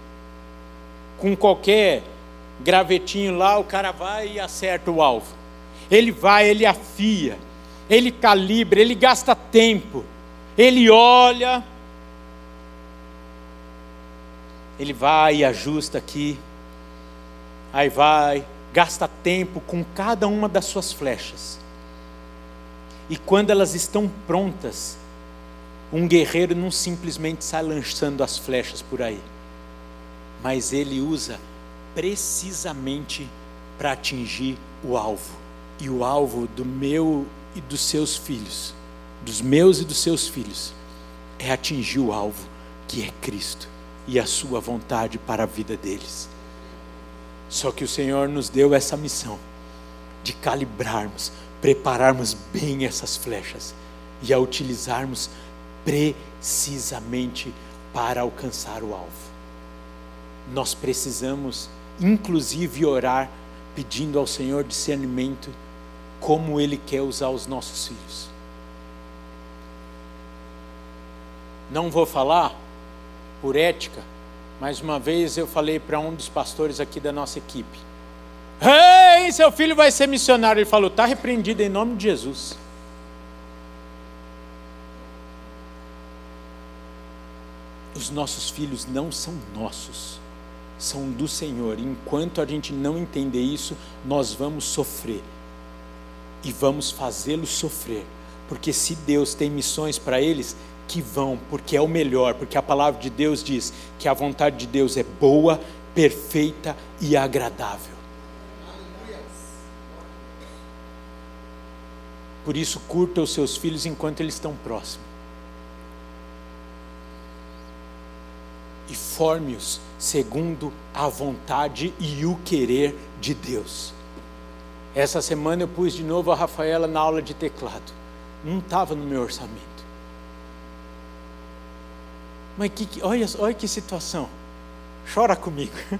Com qualquer gravetinho lá, o cara vai e acerta o alvo. Ele vai, ele afia, ele calibra, ele gasta tempo, ele olha, ele vai e ajusta aqui, aí vai, gasta tempo com cada uma das suas flechas. E quando elas estão prontas, um guerreiro não simplesmente sai lançando as flechas por aí, mas ele usa precisamente para atingir o alvo. E o alvo do meu e dos seus filhos, dos meus e dos seus filhos, é atingir o alvo que é Cristo e a sua vontade para a vida deles. Só que o Senhor nos deu essa missão de calibrarmos, prepararmos bem essas flechas e a utilizarmos precisamente para alcançar o alvo. Nós precisamos, inclusive, orar pedindo ao Senhor discernimento como Ele quer usar os nossos filhos. Não vou falar por ética, mais uma vez eu falei para um dos pastores aqui da nossa equipe: Ei, seu filho vai ser missionário. Ele falou: está repreendido em nome de Jesus. Os nossos filhos não são nossos, são do Senhor. Enquanto a gente não entender isso, nós vamos sofrer e vamos fazê-los sofrer porque se Deus tem missões para eles, que vão, porque é o melhor, porque a palavra de Deus diz que a vontade de Deus é boa, perfeita e agradável. Por isso, curta os seus filhos enquanto eles estão próximos. E forme-os segundo a vontade e o querer de Deus. Essa semana eu pus de novo a Rafaela na aula de teclado. Não estava no meu orçamento. Mas que, olha, olha que situação. Chora comigo.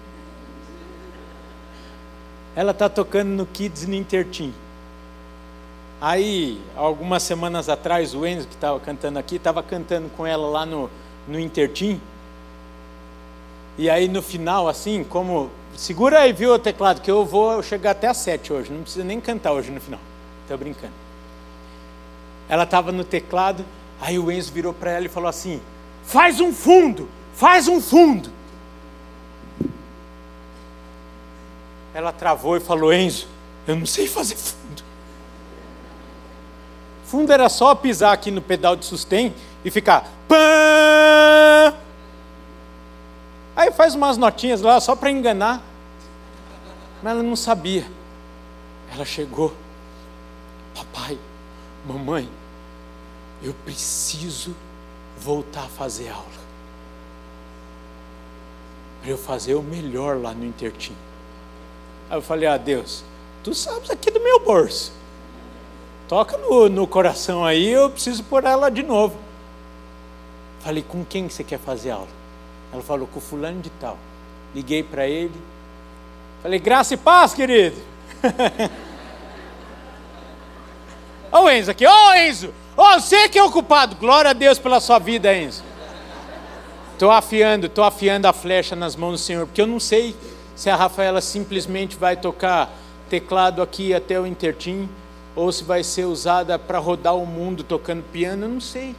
Ela está tocando no Kids no Intertim. Aí, algumas semanas atrás, o Enzo, que estava cantando aqui, estava cantando com ela lá no, no Intertim. E aí, no final, assim, como. Segura aí, viu, o teclado, que eu vou chegar até às sete hoje. Não precisa nem cantar hoje no final. Estou brincando. Ela estava no teclado, aí o Enzo virou para ela e falou assim: Faz um fundo, faz um fundo. Ela travou e falou: Enzo, eu não sei fazer fundo. Fundo era só pisar aqui no pedal de sustém e ficar. Pã! Aí faz umas notinhas lá só para enganar. Mas ela não sabia. Ela chegou. Papai, mamãe, eu preciso voltar a fazer aula. Para eu fazer o melhor lá no Intertim. Aí eu falei, ah Deus, tu sabes aqui do meu bolso. Toca no, no coração aí, eu preciso pôr ela de novo. Falei, com quem você quer fazer aula? Ela falou, com fulano de tal. Liguei para ele. Falei, graça e paz, querido. Ô oh, Enzo aqui, ô oh, Enzo, oh, você que é ocupado, glória a Deus pela sua vida, Enzo. Estou afiando, estou afiando a flecha nas mãos do Senhor, porque eu não sei se a Rafaela simplesmente vai tocar teclado aqui até o Intertim, ou se vai ser usada para rodar o mundo tocando piano, eu não sei.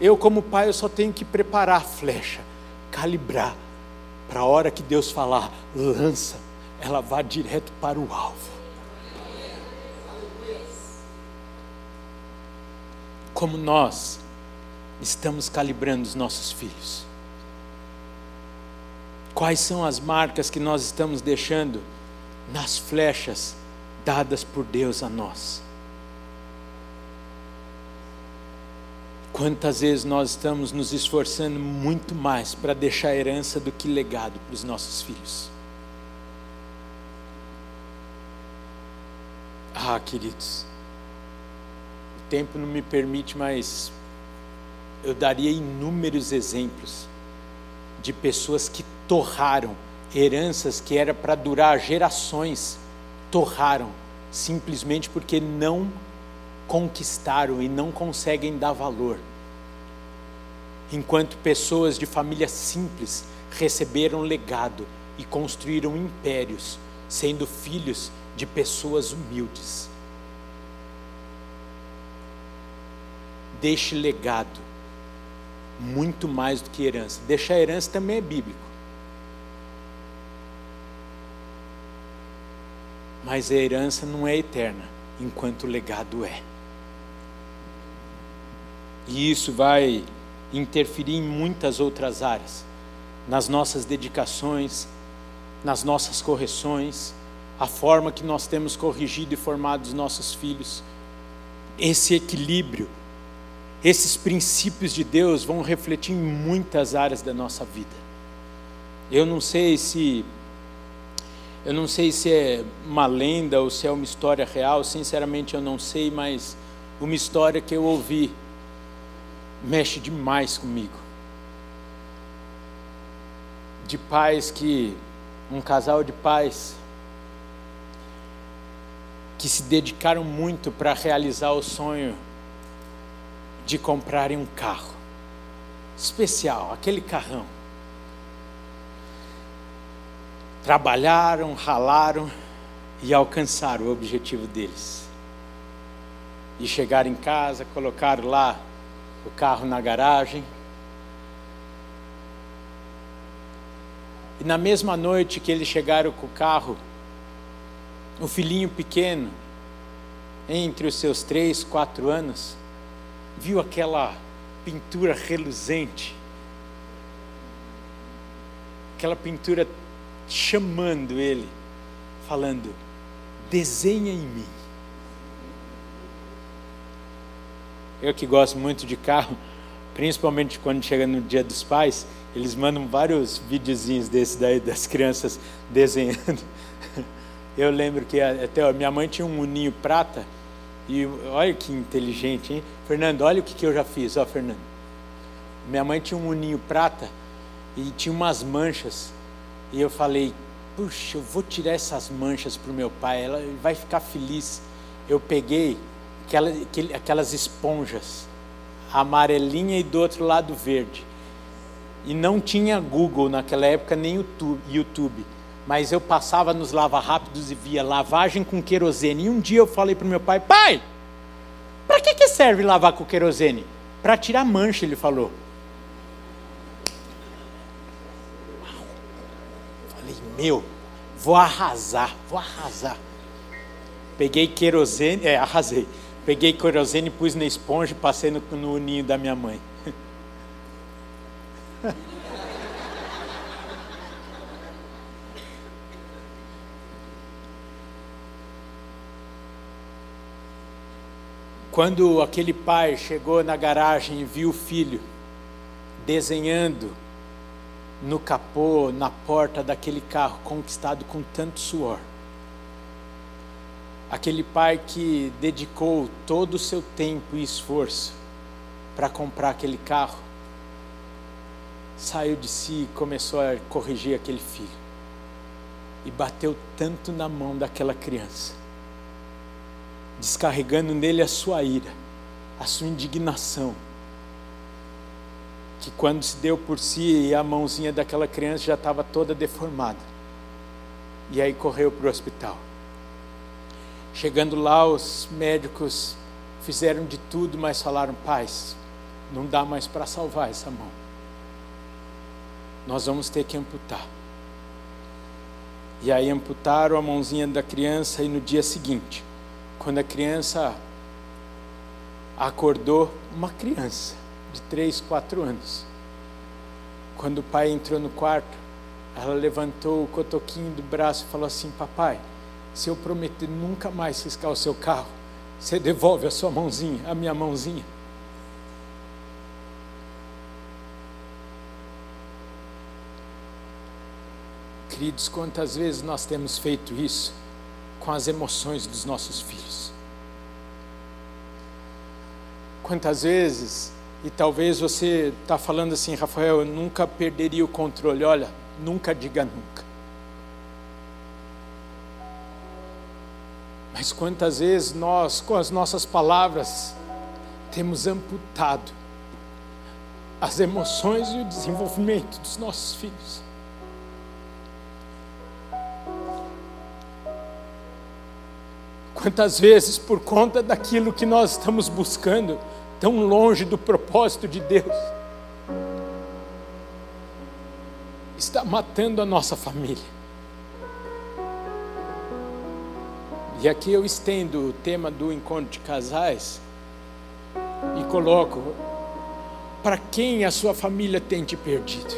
Eu, como pai, eu só tenho que preparar a flecha, calibrar, para a hora que Deus falar, lança, ela vá direto para o alvo. como nós estamos calibrando os nossos filhos. Quais são as marcas que nós estamos deixando nas flechas dadas por Deus a nós? Quantas vezes nós estamos nos esforçando muito mais para deixar herança do que legado para os nossos filhos? Ah, queridos, tempo não me permite, mas eu daria inúmeros exemplos de pessoas que torraram heranças que era para durar gerações, torraram simplesmente porque não conquistaram e não conseguem dar valor. Enquanto pessoas de família simples receberam legado e construíram impérios, sendo filhos de pessoas humildes. deixe legado, muito mais do que herança. Deixar herança também é bíblico. Mas a herança não é eterna, enquanto o legado é. E isso vai interferir em muitas outras áreas, nas nossas dedicações, nas nossas correções, a forma que nós temos corrigido e formado os nossos filhos. Esse equilíbrio esses princípios de Deus vão refletir em muitas áreas da nossa vida. Eu não sei se eu não sei se é uma lenda ou se é uma história real, sinceramente eu não sei, mas uma história que eu ouvi mexe demais comigo. De pais que um casal de pais que se dedicaram muito para realizar o sonho de comprarem um carro especial, aquele carrão. Trabalharam, ralaram e alcançaram o objetivo deles. E chegaram em casa, colocaram lá o carro na garagem. E na mesma noite que eles chegaram com o carro, o filhinho pequeno entre os seus três, quatro anos, viu aquela pintura reluzente, aquela pintura chamando ele, falando: desenha em mim. Eu que gosto muito de carro, principalmente quando chega no Dia dos Pais, eles mandam vários videozinhos desses daí das crianças desenhando. Eu lembro que até minha mãe tinha um uninho prata e olha que inteligente, hein? Fernando, olha o que, que eu já fiz, ó, Fernando. Minha mãe tinha um uninho prata e tinha umas manchas. E eu falei, puxa, eu vou tirar essas manchas para o meu pai, ela vai ficar feliz. Eu peguei aquela, aquelas esponjas, amarelinha e do outro lado verde. E não tinha Google naquela época, nem YouTube. YouTube mas eu passava nos lava-rápidos e via lavagem com querosene. E um dia eu falei para o meu pai: Pai, para que, que serve lavar com querosene? Para tirar mancha, ele falou. Falei: Meu, vou arrasar, vou arrasar. Peguei querosene, é, arrasei. Peguei querosene, pus na esponja e passei no, no ninho da minha mãe. Quando aquele pai chegou na garagem e viu o filho desenhando no capô, na porta daquele carro conquistado com tanto suor, aquele pai que dedicou todo o seu tempo e esforço para comprar aquele carro, saiu de si e começou a corrigir aquele filho. E bateu tanto na mão daquela criança descarregando nele a sua ira, a sua indignação. Que quando se deu por si, a mãozinha daquela criança já estava toda deformada. E aí correu para o hospital. Chegando lá, os médicos fizeram de tudo, mas falaram: paz, não dá mais para salvar essa mão. Nós vamos ter que amputar. E aí amputaram a mãozinha da criança e no dia seguinte, quando a criança acordou, uma criança de 3, 4 anos. Quando o pai entrou no quarto, ela levantou o cotoquinho do braço e falou assim: Papai, se eu prometer nunca mais riscar o seu carro, você devolve a sua mãozinha, a minha mãozinha. Queridos, quantas vezes nós temos feito isso? com as emoções dos nossos filhos. Quantas vezes, e talvez você está falando assim, Rafael, eu nunca perderia o controle. Olha, nunca diga nunca. Mas quantas vezes nós, com as nossas palavras, temos amputado as emoções e o desenvolvimento dos nossos filhos. Quantas vezes, por conta daquilo que nós estamos buscando, tão longe do propósito de Deus, está matando a nossa família. E aqui eu estendo o tema do encontro de casais e coloco: para quem a sua família tem te perdido?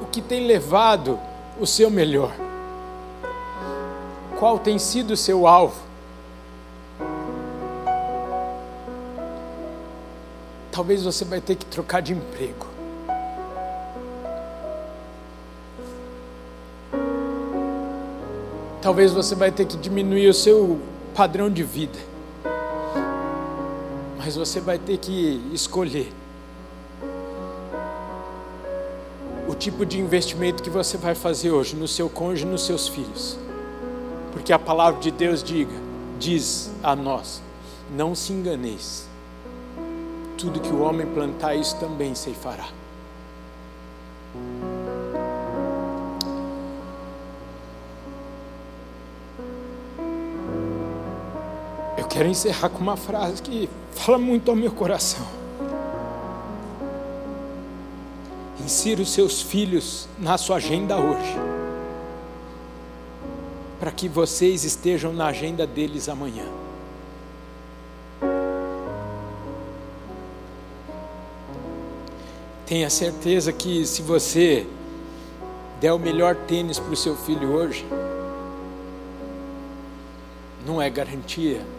O que tem levado o seu melhor? Qual tem sido o seu alvo? Talvez você vai ter que trocar de emprego. Talvez você vai ter que diminuir o seu padrão de vida. Mas você vai ter que escolher o tipo de investimento que você vai fazer hoje no seu cônjuge e nos seus filhos. Porque a palavra de Deus diga, diz a nós: não se enganeis. Tudo que o homem plantar, isso também se fará. Quero encerrar com uma frase que fala muito ao meu coração. Insira os seus filhos na sua agenda hoje para que vocês estejam na agenda deles amanhã. Tenha certeza que se você der o melhor tênis para o seu filho hoje, não é garantia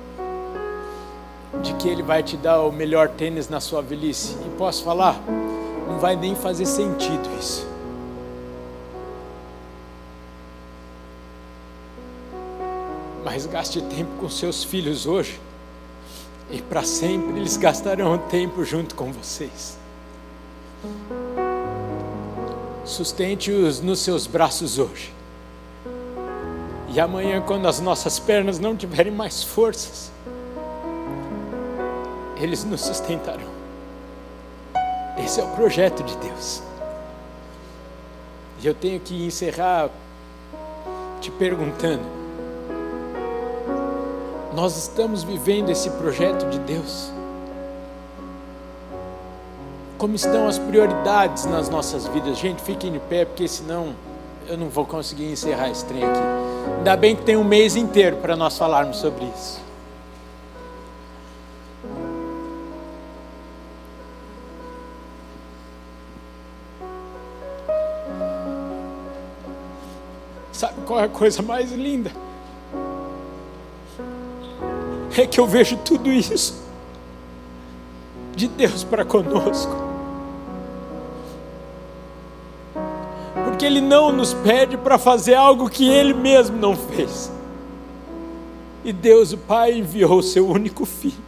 de que ele vai te dar o melhor tênis na sua velhice. E posso falar, não vai nem fazer sentido isso. Mas gaste tempo com seus filhos hoje, e para sempre eles gastarão tempo junto com vocês. Sustente-os nos seus braços hoje. E amanhã, quando as nossas pernas não tiverem mais forças, eles nos sustentarão. Esse é o projeto de Deus. E eu tenho que encerrar te perguntando: nós estamos vivendo esse projeto de Deus? Como estão as prioridades nas nossas vidas? Gente, fiquem de pé, porque senão eu não vou conseguir encerrar esse trem aqui. Ainda bem que tem um mês inteiro para nós falarmos sobre isso. Qual é a coisa mais linda? É que eu vejo tudo isso de Deus para conosco. porque Ele não nos pede para fazer algo que Ele mesmo não fez. E Deus, o Pai, enviou o seu único filho,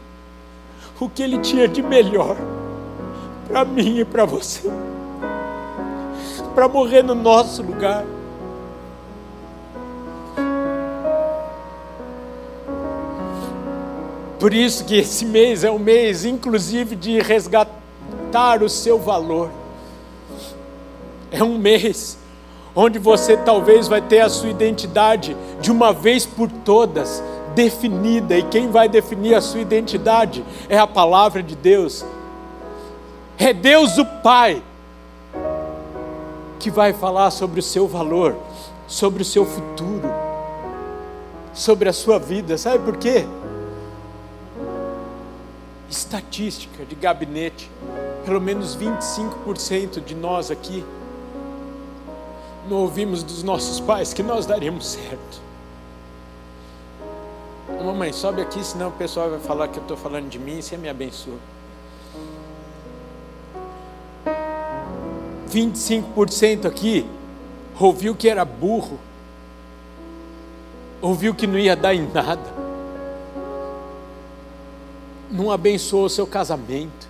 o que Ele tinha de melhor para mim e para você, para morrer no nosso lugar. Por isso que esse mês é um mês, inclusive, de resgatar o seu valor. É um mês onde você talvez vai ter a sua identidade de uma vez por todas definida, e quem vai definir a sua identidade é a palavra de Deus. É Deus o Pai que vai falar sobre o seu valor, sobre o seu futuro, sobre a sua vida. Sabe por quê? Estatística de gabinete, pelo menos 25% de nós aqui não ouvimos dos nossos pais que nós daríamos certo. Mamãe, sobe aqui, senão o pessoal vai falar que eu estou falando de mim e você me abençoa. 25% aqui ouviu que era burro, ouviu que não ia dar em nada, não abençoou o seu casamento,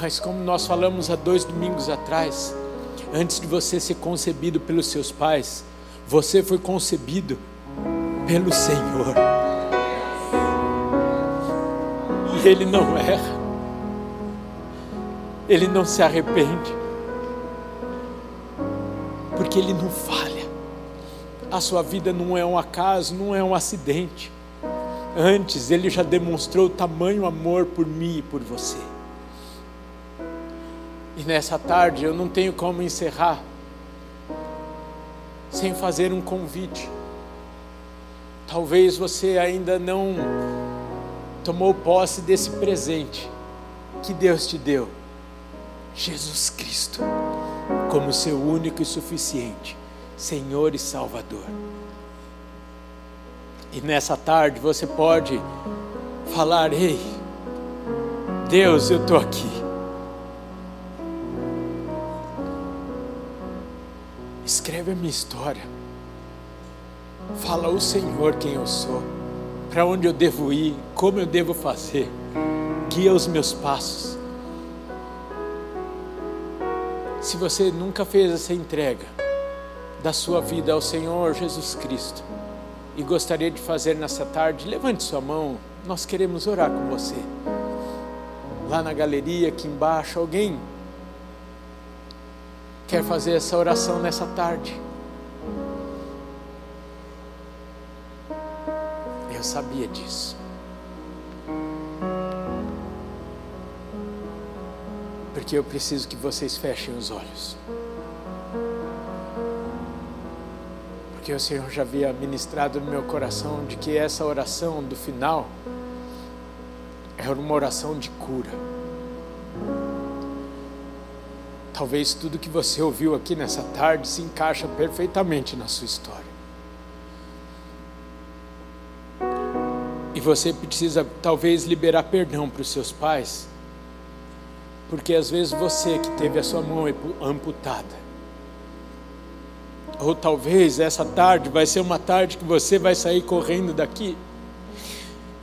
Mas como nós falamos há dois domingos atrás, antes de você ser concebido pelos seus pais, você foi concebido pelo Senhor. E Ele não erra, Ele não se arrepende, porque Ele não falha. A sua vida não é um acaso, não é um acidente. Antes, Ele já demonstrou tamanho amor por mim e por você. E nessa tarde eu não tenho como encerrar sem fazer um convite. Talvez você ainda não tomou posse desse presente que Deus te deu. Jesus Cristo, como seu único e suficiente Senhor e Salvador. E nessa tarde você pode falar: Ei, Deus, eu estou aqui. Escreve a minha história. Fala ao Senhor quem eu sou, para onde eu devo ir, como eu devo fazer. Guia os meus passos. Se você nunca fez essa entrega da sua vida ao Senhor Jesus Cristo e gostaria de fazer nessa tarde, levante sua mão. Nós queremos orar com você. Lá na galeria, aqui embaixo, alguém quer fazer essa oração nessa tarde. Eu sabia disso. Porque eu preciso que vocês fechem os olhos. Porque o Senhor já havia ministrado no meu coração de que essa oração do final era uma oração de cura. Talvez tudo que você ouviu aqui nessa tarde se encaixa perfeitamente na sua história. E você precisa talvez liberar perdão para os seus pais, porque às vezes você que teve a sua mão amputada, ou talvez essa tarde vai ser uma tarde que você vai sair correndo daqui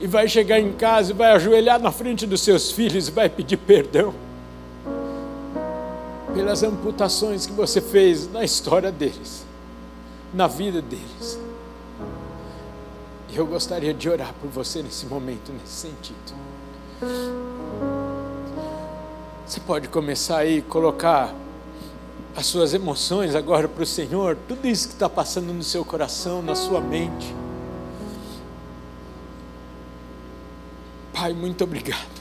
e vai chegar em casa e vai ajoelhar na frente dos seus filhos e vai pedir perdão pelas amputações que você fez na história deles, na vida deles. E eu gostaria de orar por você nesse momento, nesse sentido. Você pode começar aí colocar as suas emoções agora para o Senhor, tudo isso que está passando no seu coração, na sua mente. Pai, muito obrigado.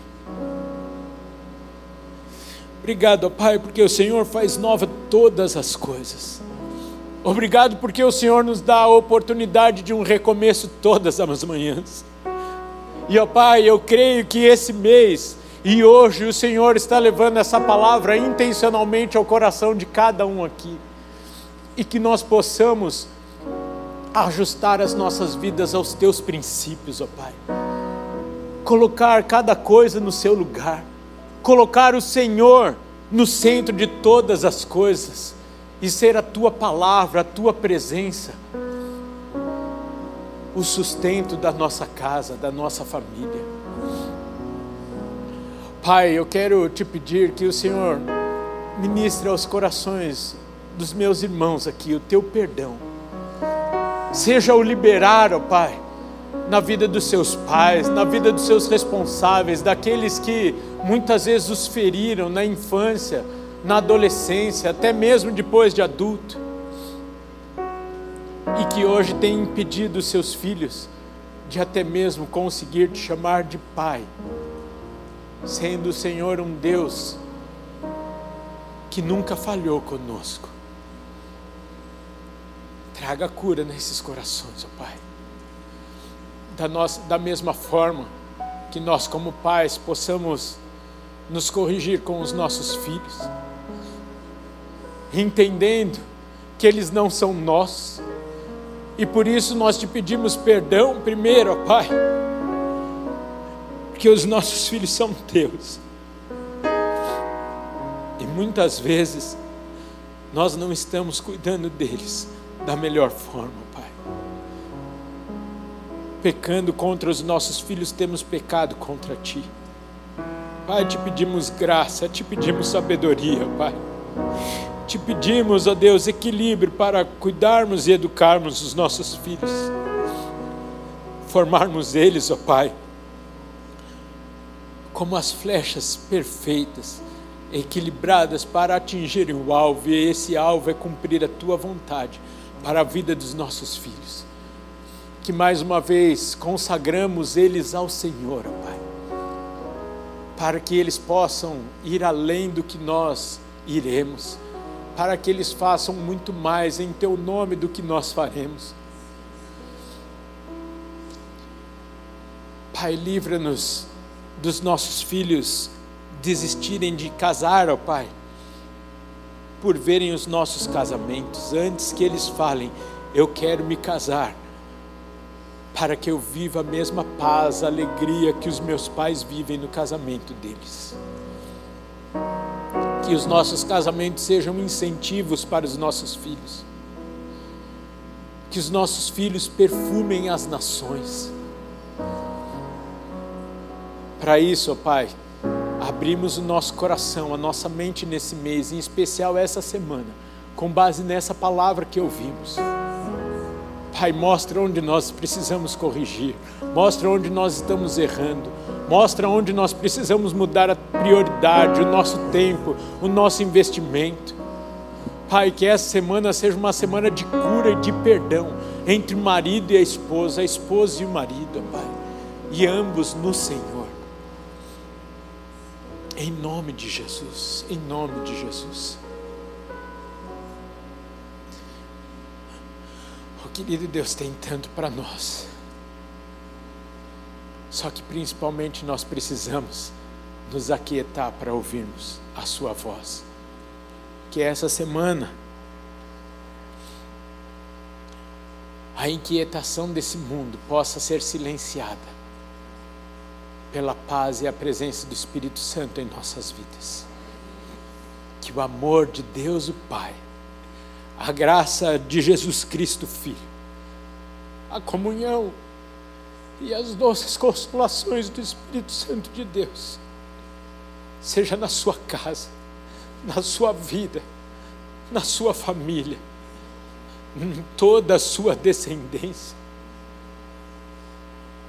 Obrigado, Pai, porque o Senhor faz nova todas as coisas. Obrigado porque o Senhor nos dá a oportunidade de um recomeço todas as manhãs. E, ó Pai, eu creio que esse mês e hoje o Senhor está levando essa palavra intencionalmente ao coração de cada um aqui. E que nós possamos ajustar as nossas vidas aos teus princípios, ó Pai. Colocar cada coisa no seu lugar colocar o Senhor no centro de todas as coisas e ser a tua palavra, a tua presença, o sustento da nossa casa, da nossa família. Pai, eu quero te pedir que o Senhor ministre aos corações dos meus irmãos aqui o teu perdão. Seja o liberar, ó Pai, na vida dos seus pais, na vida dos seus responsáveis, daqueles que muitas vezes os feriram na infância, na adolescência, até mesmo depois de adulto, e que hoje tem impedido os seus filhos de até mesmo conseguir te chamar de pai, sendo o Senhor um Deus que nunca falhou conosco. Traga cura nesses corações, ó Pai da, nossa, da mesma forma que nós, como pais, possamos nos corrigir com os nossos filhos, entendendo que eles não são nós, e por isso nós te pedimos perdão primeiro, ó Pai, porque os nossos filhos são teus, e muitas vezes nós não estamos cuidando deles da melhor forma pecando contra os nossos filhos, temos pecado contra ti. Pai, te pedimos graça, te pedimos sabedoria, Pai. Te pedimos, ó Deus, equilíbrio para cuidarmos e educarmos os nossos filhos, formarmos eles, ó Pai, como as flechas perfeitas, equilibradas para atingirem o alvo, e esse alvo é cumprir a tua vontade para a vida dos nossos filhos que mais uma vez consagramos eles ao Senhor, Pai, para que eles possam ir além do que nós iremos, para que eles façam muito mais em Teu nome do que nós faremos. Pai, livra-nos dos nossos filhos desistirem de casar, ó Pai, por verem os nossos casamentos, antes que eles falem, eu quero me casar para que eu viva a mesma paz, a alegria que os meus pais vivem no casamento deles. Que os nossos casamentos sejam incentivos para os nossos filhos. Que os nossos filhos perfumem as nações. Para isso, ó Pai, abrimos o nosso coração, a nossa mente nesse mês, em especial essa semana, com base nessa palavra que ouvimos Pai, mostra onde nós precisamos corrigir, mostra onde nós estamos errando, mostra onde nós precisamos mudar a prioridade, o nosso tempo, o nosso investimento. Pai, que essa semana seja uma semana de cura e de perdão entre o marido e a esposa, a esposa e o marido, Pai, e ambos no Senhor. Em nome de Jesus, em nome de Jesus. O querido Deus tem tanto para nós. Só que principalmente nós precisamos nos aquietar para ouvirmos a Sua voz. Que essa semana a inquietação desse mundo possa ser silenciada pela paz e a presença do Espírito Santo em nossas vidas. Que o amor de Deus o Pai, a graça de Jesus Cristo Filho, a comunhão e as doces consolações do Espírito Santo de Deus, seja na sua casa, na sua vida, na sua família, em toda a sua descendência.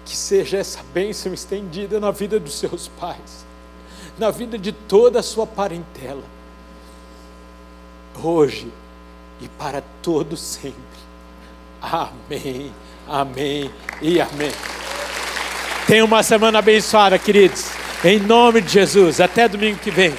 Que seja essa bênção estendida na vida dos seus pais, na vida de toda a sua parentela, hoje e para todo sempre. Amém, amém e amém. Tenha uma semana abençoada, queridos. Em nome de Jesus. Até domingo que vem.